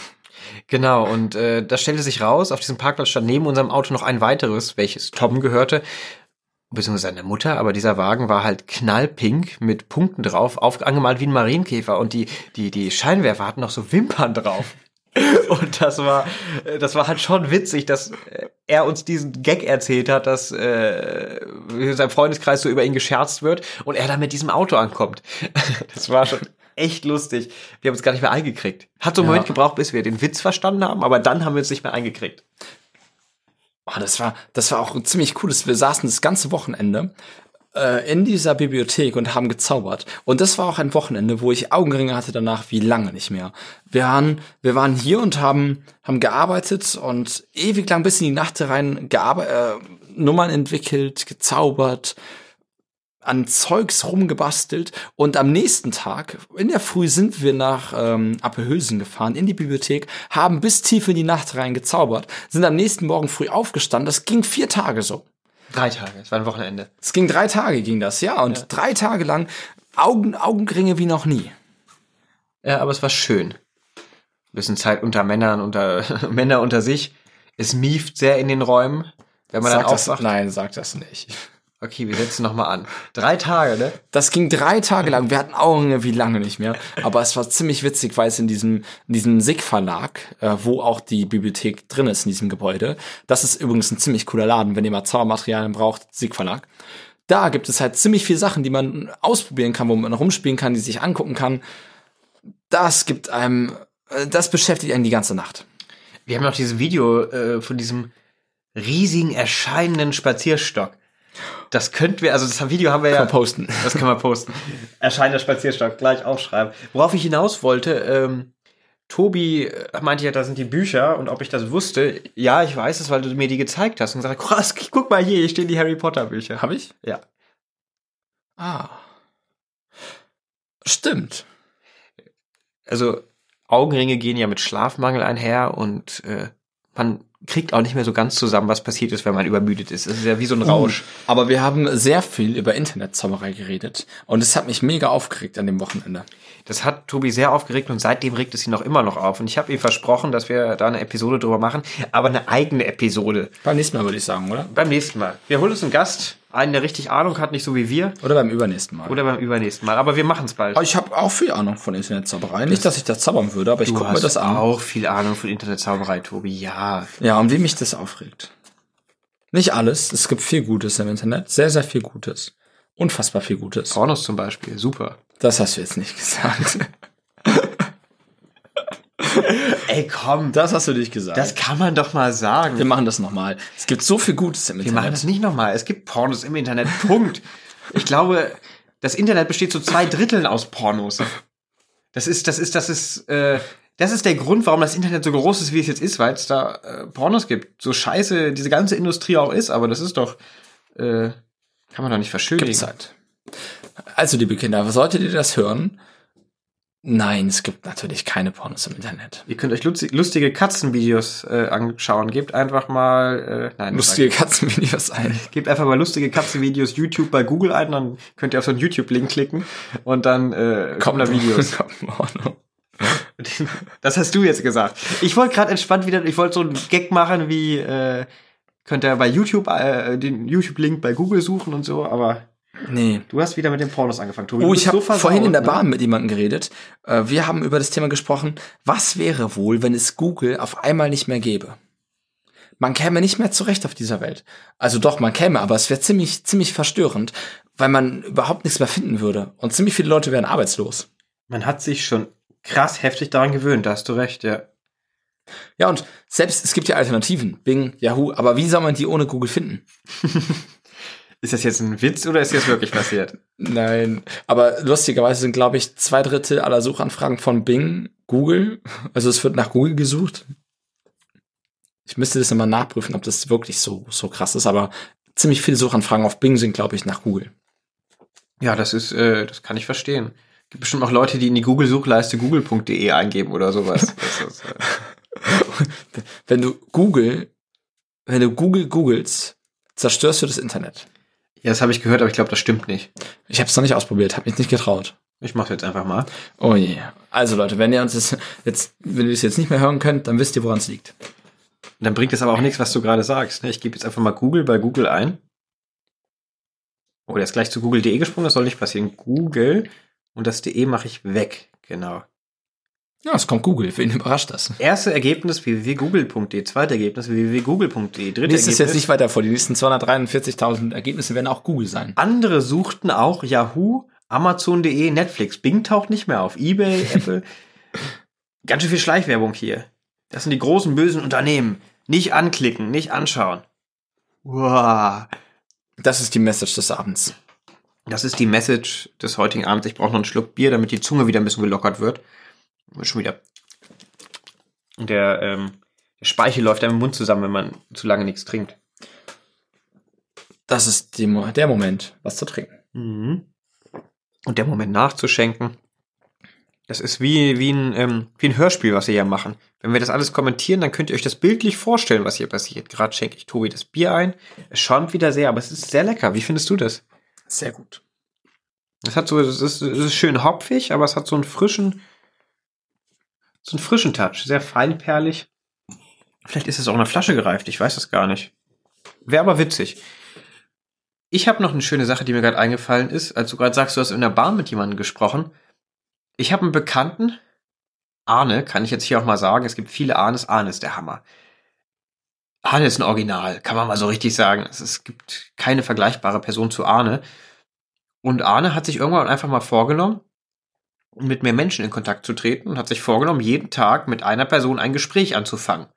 Genau, und äh, da stellte sich raus, auf diesem Parkplatz stand neben unserem Auto noch ein weiteres, welches Tom gehörte, beziehungsweise seine Mutter, aber dieser Wagen war halt knallpink mit Punkten drauf, auf, angemalt wie ein Marienkäfer und die, die, die Scheinwerfer hatten noch so Wimpern drauf. Und das war, das war halt schon witzig, dass äh, er uns diesen Gag erzählt hat, dass äh, in seinem Freundeskreis so über ihn gescherzt wird und er dann mit diesem Auto ankommt. Das war schon echt lustig. Wir haben es gar nicht mehr eingekriegt. Hat so einen Ja. Moment gebraucht, bis wir den Witz verstanden haben, aber dann haben wir es nicht mehr eingekriegt. Oh, das war, das war auch ziemlich cool. Wir saßen das ganze Wochenende äh, in dieser Bibliothek und haben gezaubert. Und das war auch ein Wochenende, wo ich Augenringe hatte danach wie lange nicht mehr. Wir waren, wir waren hier und haben, haben gearbeitet und ewig lang bis in die Nacht rein äh, Nummern entwickelt, gezaubert, an Zeugs rumgebastelt und am nächsten Tag, in der Früh, sind wir nach ähm, Appelhösen gefahren, in die Bibliothek, haben bis tief in die Nacht rein gezaubert, sind am nächsten Morgen früh aufgestanden. Das ging vier Tage so. Drei Tage, es war ein Wochenende. Es ging drei Tage, ging das, ja. Und drei Tage lang Augen, Augenringe wie noch nie. Ja, aber es war schön. Ein bisschen Zeit unter Männern, unter Männer unter sich. Es mieft sehr in den Räumen, wenn man Sag dann das, aufwacht. nein, sag das nicht. Okay, wir setzen noch mal an. Drei Tage, ne? Das ging drei Tage lang. Wir hatten Augenringe wie lange nicht mehr. Aber es war ziemlich witzig, weil es in diesem, in diesem SIG-Verlag, äh, wo auch die Bibliothek drin ist in diesem Gebäude. Das ist übrigens ein ziemlich cooler Laden, wenn ihr mal Zaubermaterialien braucht, SIG-Verlag. Da gibt es halt ziemlich viele Sachen, die man ausprobieren kann, wo man rumspielen kann, die sich angucken kann. Das gibt einem, äh, das beschäftigt einen die ganze Nacht. Wir haben noch dieses Video äh, von diesem riesigen erscheinenden Spazierstock. Das könnten wir, also das Video haben wir ja. Kann posten. Das können wir posten. Erscheinender Spazierstock, gleich aufschreiben. Worauf ich hinaus wollte, ähm, Tobi äh, meinte ja, da sind die Bücher und ob ich das wusste. Ja, ich weiß es, weil du mir die gezeigt hast und gesagt, krass, guck mal hier, hier stehen die Harry Potter Bücher. Habe ich? Ja. Ah. Stimmt. Also Augenringe gehen ja mit Schlafmangel einher und äh, man kriegt auch nicht mehr so ganz zusammen, was passiert ist, wenn man übermüdet ist. Es ist ja wie so ein Rausch. Aber wir haben sehr viel über Internetzauberei geredet. Und es hat mich mega aufgeregt an dem Wochenende. Das hat Tobi sehr aufgeregt und seitdem regt es ihn auch immer noch auf. Und ich habe ihm versprochen, dass wir da eine Episode drüber machen, aber eine eigene Episode. Beim nächsten Mal würde ich sagen, oder? Beim nächsten Mal. Wir holen uns einen Gast, einen, der richtig Ahnung hat, nicht so wie wir, Oder beim übernächsten Mal. oder beim übernächsten Mal. Aber wir machen es bald. Aber ich habe auch viel Ahnung von Internetzauberei. Nicht, dass ich das zaubern würde, aber ich gucke mir das an. auch viel Ahnung von Internetzauberei, Tobi. Ja. Ja, und wie mich das aufregt. Nicht alles. Es gibt viel Gutes im Internet. Sehr, sehr viel Gutes. Unfassbar viel Gutes. Pornos zum Beispiel. Super. Das hast du jetzt nicht gesagt. Ey, komm. Das hast du nicht gesagt. Das kann man doch mal sagen. wir machen das nochmal. Es gibt so viel Gutes im Wir Internet. machen das nicht nochmal. Es gibt Pornos im Internet. Punkt. Ich glaube, das Internet besteht zu zwei Dritteln aus Pornos. Das ist, das ist, das ist, äh, das ist der Grund, warum das Internet so groß ist, wie es jetzt ist, weil es da äh, Pornos gibt. So scheiße diese ganze Industrie auch ist, aber das ist doch, äh, kann man doch nicht verschönigen. Gibt's halt. Also, liebe Kinder, solltet ihr das hören? Nein, es gibt natürlich keine Pornos im Internet. Ihr könnt euch lustig- lustige Katzenvideos äh, anschauen. Gebt einfach mal, äh, nein, Lustige Katzenvideos ein. Gebt einfach mal lustige Katzenvideos YouTube bei Google ein, dann könnt ihr auf so einen YouTube-Link klicken und dann äh, kommen da Videos. Kommt. Das hast du jetzt gesagt. Ich wollte gerade entspannt wieder, ich wollte so einen Gag machen wie, äh, könnt ihr bei YouTube äh, den YouTube-Link bei Google suchen und so, aber Nee. du hast wieder mit den Pornos angefangen, Tobi. Oh, ich habe so vorhin in der ne? Bahn mit jemandem geredet. Äh, Wir haben über das Thema gesprochen, was wäre wohl, wenn es Google auf einmal nicht mehr gäbe? Man käme nicht mehr zurecht auf dieser Welt. Also doch, man käme, aber es wäre ziemlich, ziemlich verstörend, weil man überhaupt nichts mehr finden würde. Und ziemlich viele Leute wären arbeitslos. Man hat sich schon krass heftig daran gewöhnt, da hast du recht, ja. Ja, und selbst, es gibt ja Alternativen. Bing, Yahoo, aber wie soll man die ohne Google finden? Ist das jetzt ein Witz oder ist das wirklich passiert? Nein, aber lustigerweise sind, glaube ich, zwei Drittel aller Suchanfragen von Bing Google. Also es wird nach Google gesucht. Ich müsste das immer nachprüfen, ob das wirklich so, so krass ist, aber ziemlich viele Suchanfragen auf Bing sind, glaube ich, nach Google. Ja, das ist, äh, das kann ich verstehen. Gibt bestimmt auch Leute, die in die Google-Suchleiste google.de eingeben oder sowas. Ist, äh, Wenn du Google, wenn du Google googelst, zerstörst du das Internet. Ja, das habe ich gehört, aber ich glaube, das stimmt nicht. Ich habe es noch nicht ausprobiert, habe mich nicht getraut. Ich mache jetzt einfach mal. Oh je. Also Leute, wenn ihr uns das jetzt, wenn ihr das jetzt nicht mehr hören könnt, dann wisst ihr, woran es liegt. Dann bringt es aber auch nichts, was du gerade sagst. ne? Ich gebe jetzt einfach mal Google bei Google ein. Oh, der ist gleich zu google.de gesprungen, das soll nicht passieren. Google und das de mache ich weg. Genau. Ja, es kommt Google. Wen überrascht das? Erste Ergebnis www.google.de, zweite Ergebnis www.google.de, dritte Lies es Ergebnis. jetzt nicht weiter vor. Die nächsten 243.000 Ergebnisse werden auch Google sein. Andere suchten auch Yahoo, Amazon.de, Netflix. Bing taucht nicht mehr auf. Ebay, Apple. Ganz schön viel Schleichwerbung hier. Das sind die großen bösen Unternehmen. Nicht anklicken, nicht anschauen. Wow. Das ist die Message des Abends. Das ist die Message des heutigen Abends. Ich brauche noch einen Schluck Bier, damit die Zunge wieder ein bisschen gelockert wird. Schon wieder. Der, ähm, der Speichel läuft einem im Mund zusammen, wenn man zu lange nichts trinkt. Das ist die, der Moment, was zu trinken. Mhm. Und der Moment nachzuschenken. Das ist wie, wie, ein, ähm, wie ein Hörspiel, was wir hier machen. Wenn wir das alles kommentieren, dann könnt ihr euch das bildlich vorstellen, was hier passiert. Gerade schenke ich Tobi das Bier ein. Es schäumt wieder sehr, aber es ist sehr lecker. Wie findest du das? Sehr gut. Es hat so, es ist, es ist schön hopfig, aber es hat so einen frischen, so einen frischen Touch. Sehr feinperlig. Vielleicht ist es auch in eine Flasche gereift. Ich weiß es gar nicht. Wäre aber witzig. Ich habe noch eine schöne Sache, die mir gerade eingefallen ist. Als du gerade sagst, du hast in der Bahn mit jemandem gesprochen. Ich habe einen Bekannten, Arne, kann ich jetzt hier auch mal sagen. Es gibt viele Arnes. Arne ist der Hammer. Arne ist ein Original, kann man mal so richtig sagen. Es gibt keine vergleichbare Person zu Arne. Und Arne hat sich irgendwann einfach mal vorgenommen, mit mehr Menschen in Kontakt zu treten und hat sich vorgenommen, jeden Tag mit einer Person ein Gespräch anzufangen.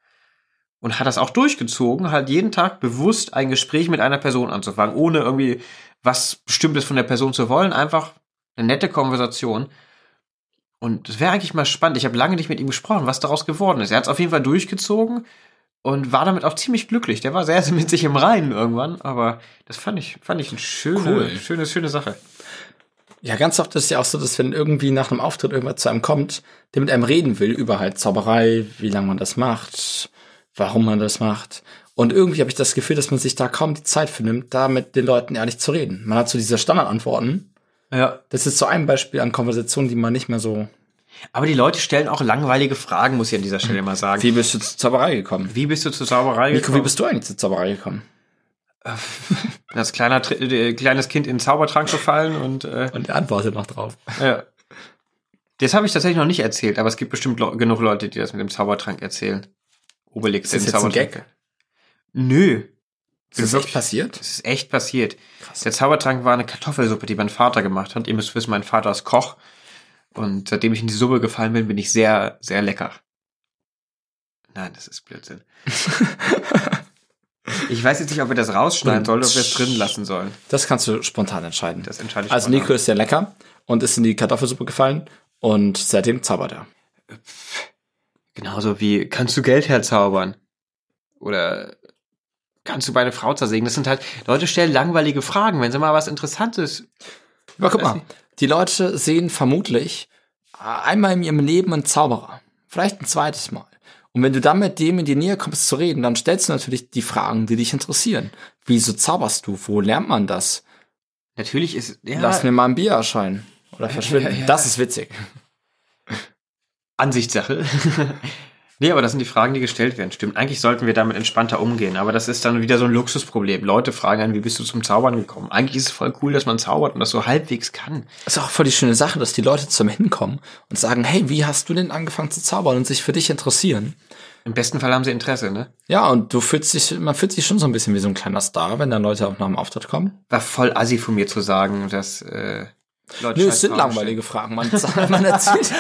Und hat das auch durchgezogen, halt jeden Tag bewusst ein Gespräch mit einer Person anzufangen, ohne irgendwie was Bestimmtes von der Person zu wollen, einfach eine nette Konversation. Und es wäre eigentlich mal spannend. Ich habe lange nicht mit ihm gesprochen, was daraus geworden ist. Er hat es auf jeden Fall durchgezogen und war damit auch ziemlich glücklich. Der war sehr, sehr mit sich im Reinen irgendwann, aber das fand ich, fand ich eine schöne, Cool. schöne, schöne Sache. Ja, ganz oft ist es ja auch so, dass wenn irgendwie nach einem Auftritt irgendwas zu einem kommt, der mit einem reden will über halt Zauberei, wie lange man das macht, warum man das macht. Und irgendwie habe ich das Gefühl, dass man sich da kaum die Zeit für nimmt, da mit den Leuten ehrlich zu reden. Man hat so diese Standardantworten. Ja. Das ist so ein Beispiel an Konversationen, die man nicht mehr so. Aber die Leute stellen auch langweilige Fragen, muss ich an dieser Stelle mal sagen. Wie bist du zur Zauberei gekommen? Wie bist du zur Zauberei Nico, wie bist du eigentlich zur Zauberei gekommen? Bin als kleiner, äh, kleines Kind in den Zaubertrank gefallen und äh, Und er antwortet noch drauf. ja. Das habe ich tatsächlich noch nicht erzählt, aber es gibt bestimmt le genug Leute, die das mit dem Zaubertrank erzählen. Obelix Ist das jetzt ein. Gag? Nö. Ist das Wirklich? echt passiert? Das ist echt passiert. Der Zaubertrank war eine Kartoffelsuppe, die mein Vater gemacht hat. Ihr müsst wissen, mein Vater ist Koch. Und seitdem ich in die Suppe gefallen bin, bin ich sehr, sehr lecker. Nein, das ist Blödsinn. ich weiß jetzt nicht, ob wir das rausschneiden sollen oder ob wir es drin lassen sollen. Das kannst du spontan entscheiden. Das entscheide ich Also spontan. Nico ist sehr lecker und ist in die Kartoffelsuppe gefallen und seitdem zaubert er. Genauso wie, kannst du Geld herzaubern? Oder kannst du meine Frau zersägen? Das sind halt, Leute stellen langweilige Fragen. Wenn sie mal was Interessantes Aber guck mal, die Leute sehen vermutlich einmal in ihrem Leben ein Zauberer. Vielleicht ein zweites Mal. Und wenn du dann mit dem in die Nähe kommst zu reden, dann stellst du natürlich die Fragen, die dich interessieren. Wieso zauberst du? Wo lernt man das? Natürlich ist, ja, Lass mir mal ein Bier erscheinen. Oder verschwinden. ja, ja. Das ist witzig. Ansichtssache. Nee, aber das sind die Fragen, die gestellt werden. Stimmt. Eigentlich sollten wir damit entspannter umgehen, aber das ist dann wieder so ein Luxusproblem. Leute fragen einen, wie bist du zum Zaubern gekommen? Eigentlich ist es voll cool, dass man zaubert und das so halbwegs kann. Das ist auch voll die schöne Sache, dass die Leute zum Hinkommen und sagen, hey, wie hast du denn angefangen zu zaubern und sich für dich interessieren? Im besten Fall haben sie Interesse, ne? Ja, und du fühlst dich, man fühlt sich schon so ein bisschen wie so ein kleiner Star, wenn dann Leute auch nach dem Auftritt kommen. War voll assi von mir zu sagen, dass äh, Leute Nö, es sind langweilige Fragen. Man, man, erzählt,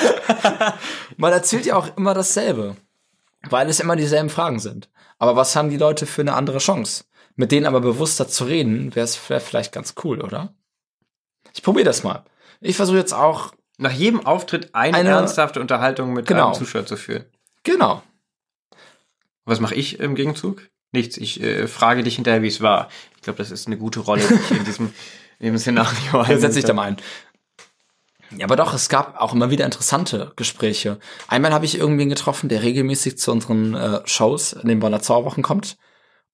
man erzählt ja auch immer dasselbe, weil es immer dieselben Fragen sind. Aber was haben die Leute für eine andere Chance? Mit denen aber bewusster zu reden, wäre es vielleicht ganz cool, oder? Ich probiere das mal. Ich versuche jetzt auch, Nach jedem Auftritt eine, Eine- ernsthafte Unterhaltung mit Genau. einem Zuschauer zu führen. genau, Was mache ich im Gegenzug? Nichts. Ich äh, frage dich hinterher, wie es war. Ich glaube, das ist eine gute Rolle, die ich in diesem, in diesem Szenario Jetzt setz dich da mal ein. Ja, aber doch, es gab auch immer wieder interessante Gespräche. Einmal habe ich irgendwen getroffen, der regelmäßig zu unseren äh, Shows in den Bonner Zauberwochen kommt.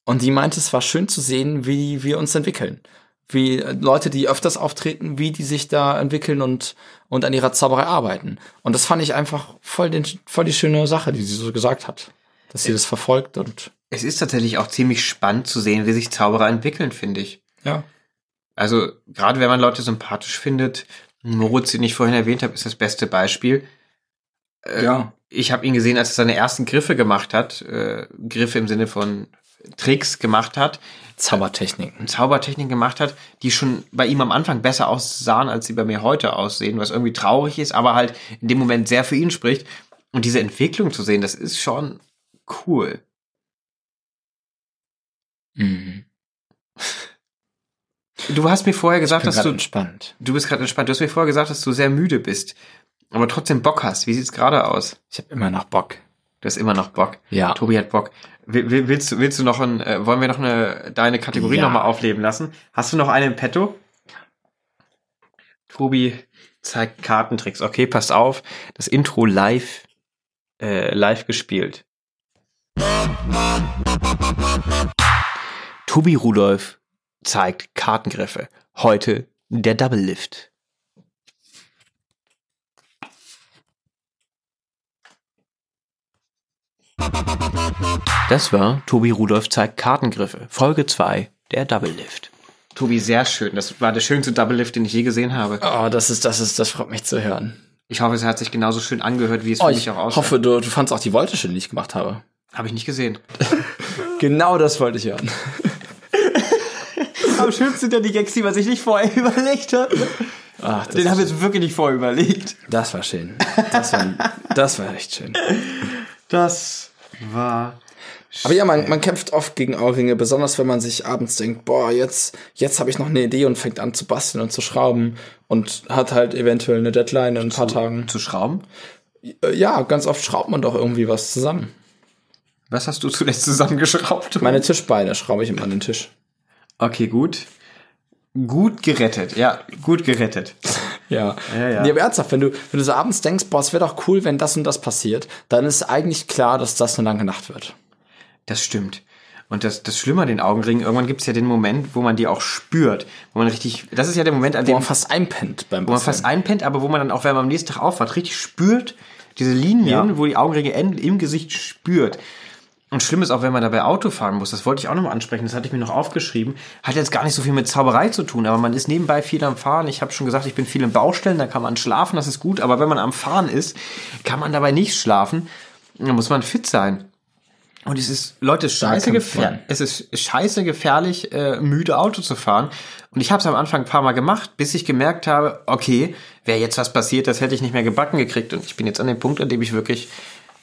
Und die meinte, es war schön zu sehen, wie wir uns entwickeln. Wie äh, Leute, die öfters auftreten, wie die sich da entwickeln und, und an ihrer Zauberei arbeiten. Und das fand ich einfach voll, den, voll die schöne Sache, die sie so gesagt hat. Dass sie das verfolgt und Es ist tatsächlich auch ziemlich spannend zu sehen, wie sich Zauberer entwickeln, finde ich. ja. Also, gerade wenn man Leute sympathisch findet, Moritz, den ich vorhin erwähnt habe, ist das beste Beispiel. Äh, Ja. Ich habe ihn gesehen, als er seine ersten Griffe gemacht hat, äh, Griffe im Sinne von Tricks gemacht hat, Zaubertechniken. Zaubertechniken gemacht hat, die schon bei ihm am Anfang besser aussahen, als sie bei mir heute aussehen, was irgendwie traurig ist, aber halt in dem Moment sehr für ihn spricht. Und diese Entwicklung zu sehen, das ist schon cool. Mhm. Du hast mir vorher gesagt, Bin dass du, entspannt. du bist gerade entspannt. Du hast mir vorher gesagt, dass du sehr müde bist, aber trotzdem Bock hast. Wie sieht's gerade aus? Ich habe immer noch Bock. Du hast immer noch Bock. Ja. Tobi hat Bock. Will- will- Willst du, willst du noch ein, äh, wollen wir noch eine, deine Kategorie Ja. noch mal aufleben lassen? Hast du noch eine im Petto? Tobi zeigt Kartentricks. Okay, passt auf. Das Intro live, äh, live gespielt. Tobi Rudolf zeigt Kartengriffe. Heute der Double Lift. Das war Tobi Rudolf zeigt Kartengriffe. Folge 2, der Double Lift. Tobi, sehr schön. Das war der schönste Double Lift, den ich je gesehen habe. Oh, das ist, das ist, das freut mich zu hören. Ich hoffe, es hat sich genauso schön angehört, wie es Oh, für ich mich auch aussah. hoffe, du, du fandst auch die Voltage, die ich gemacht habe. Habe ich nicht gesehen. Genau das wollte ich hören. Am schönsten sind ja die Gags, die man sich nicht vorher überlegt hat. Ach, das, Den haben wir jetzt wirklich nicht vorher überlegt. das war schön. Das war, das war echt schön. Das war. Aber ja, man, man kämpft oft gegen Ohrringe, besonders wenn man sich abends denkt, boah, jetzt, jetzt habe ich noch eine Idee und fängt an zu basteln und zu schrauben und hat halt eventuell eine Deadline in ein paar Tagen. Zu schrauben? Äh, Ja, ganz oft schraubt man doch irgendwie was zusammen. Was hast du zuletzt zusammengeschraubt? Meine Tischbeine schraube ich immer an den Tisch. Okay, gut. Gut gerettet. Ja, gut gerettet. Ja. Ja, ja. Nee, aber ernsthaft, wenn du, wenn du so abends denkst, boah, es wäre doch cool, wenn das und das passiert, dann ist eigentlich klar, dass das eine lange Nacht wird. Das stimmt. Und das, das Schlimme an den Augenringen, irgendwann gibt es ja den Moment, wo man die auch spürt. Wo man richtig, das ist ja der Moment, an Wo dem man fast einpennt beim wo man fast einpennt, aber wo man dann auch, wenn man am nächsten Tag aufwacht, richtig spürt, diese Linien, Ja. wo die Augenringe enden, im Gesicht spürt. Und schlimm ist auch, wenn man dabei Auto fahren muss, das wollte ich auch nochmal ansprechen, das hatte ich mir noch aufgeschrieben, hat jetzt gar nicht so viel mit Zauberei zu tun, aber man ist nebenbei viel am Fahren. Ich habe schon gesagt, ich bin viel in Baustellen, da kann man schlafen, das ist gut, aber wenn man am Fahren ist, kann man dabei nicht schlafen, da muss man fit sein. Und es ist, Leute, es ist scheiße, kann gefähr fliegen. es ist scheiße gefährlich, äh, müde Auto zu fahren. Und ich habe es am Anfang ein paar Mal gemacht, bis ich gemerkt habe, okay, wäre jetzt was passiert, das hätte ich nicht mehr gebacken gekriegt. Und ich bin jetzt an dem Punkt, an dem ich wirklich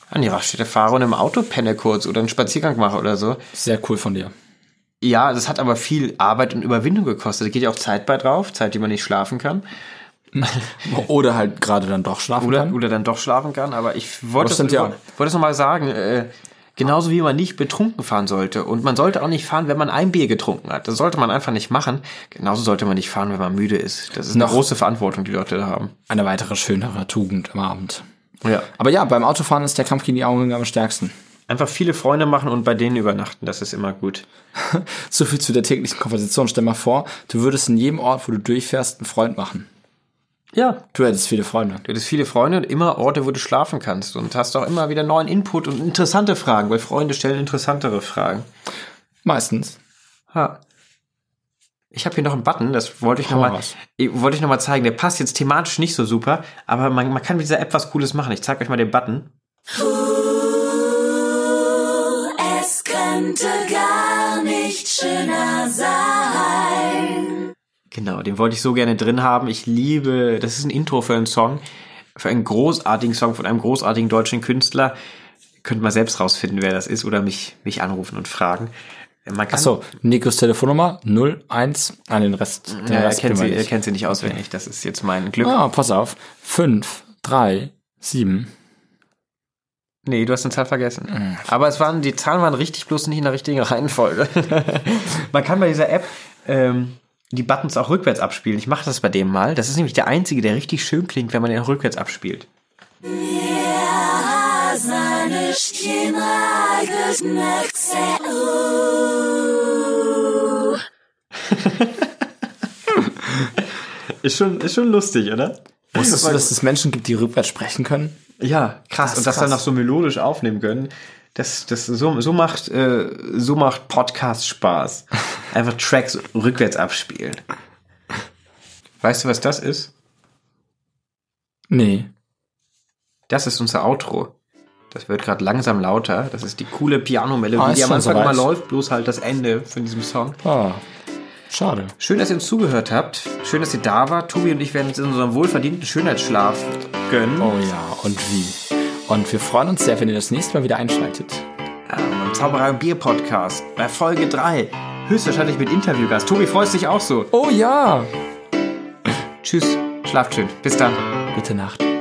an die Raststätte fahre und im Auto penne kurz oder einen Spaziergang mache oder so. Sehr cool von dir. Ja, das hat aber viel Arbeit und Überwindung gekostet. Da geht ja auch Zeit bei drauf, Zeit, die man nicht schlafen kann. Oder halt gerade dann doch schlafen Oder, kann. oder dann doch schlafen kann. Aber ich wollte Das es ja. wollte nochmal sagen. Äh, Genauso wie man nicht betrunken fahren sollte. Und man sollte auch nicht fahren, wenn man ein Bier getrunken hat. Das sollte man einfach nicht machen. Genauso sollte man nicht fahren, wenn man müde ist. Das ist eine Noch- große Verantwortung, die Leute da haben. Eine weitere schönere Tugend am Abend. Ja. Aber ja, beim Autofahren ist der Kampf gegen die Augenringe am stärksten. Einfach viele Freunde machen und bei denen übernachten. Das ist immer gut. So viel zu der täglichen Konversation. Stell mal vor, du würdest in jedem Ort, wo du durchfährst, einen Freund machen. Ja. Du hättest viele Freunde. Du hättest viele Freunde und immer Orte, wo du schlafen kannst. Und hast auch immer wieder neuen Input und interessante Fragen, weil Freunde stellen interessantere Fragen. Meistens. Ha. Ich habe hier noch einen Button, das wollte ich nochmal wollte ich noch mal zeigen. Der passt jetzt thematisch nicht so super, aber man, man kann mit dieser App was Cooles machen. Ich zeige euch mal den Button. Es könnte gar nicht schöner sein. Genau, den wollte ich so gerne drin haben. Ich liebe, das ist ein Intro für einen Song, für einen großartigen Song von einem großartigen deutschen Künstler. Könnt mal selbst rausfinden, wer das ist oder mich, mich anrufen und fragen. Man kann, Achso, Nikos Telefonnummer 01 an den Rest. Den ja, er Rest kennt, kennen sie, er nicht. kennt sie nicht auswendig. Das ist jetzt mein Glück. Ah, pass auf. 5, 3, 7. Nee, du hast eine Zahl vergessen. Aber es waren, die Zahlen waren richtig, bloß nicht in der richtigen Reihenfolge. Man kann bei dieser App ähm, die Buttons auch rückwärts abspielen. Ich mache das bei dem mal. Das ist nämlich der einzige, der richtig schön klingt, wenn man den rückwärts abspielt. Seine Ist schon, ist schon lustig, oder? Wusstest du, dass es Menschen gibt, die rückwärts sprechen können? Ja, krass. Krass, Und das krass. dann noch so melodisch aufnehmen können. Das, das, so, so macht, äh, so macht Podcast Spaß. Einfach Tracks rückwärts abspielen. Weißt du, was das ist? Nee. Das ist unser Outro. Das wird gerade langsam lauter. Das ist die coole Piano-Melodie, Ah, die am Anfang immer soweit. läuft, bloß halt das Ende von diesem Song. Ah, schade. Schön, dass ihr uns zugehört habt. Schön, dass ihr da wart. Tobi und ich werden uns in unserem wohlverdienten Schönheitsschlaf gönnen. Oh ja, und wie? Und wir freuen uns sehr, wenn ihr das nächste Mal wieder einschaltet. Ja, beim Zauberei und Bier Podcast. Bei Folge 3. Höchstwahrscheinlich mit Interviewgast. Tobi, freust dich auch so. Oh ja! Tschüss. Schlaft schön. Bis dann. Gute Nacht.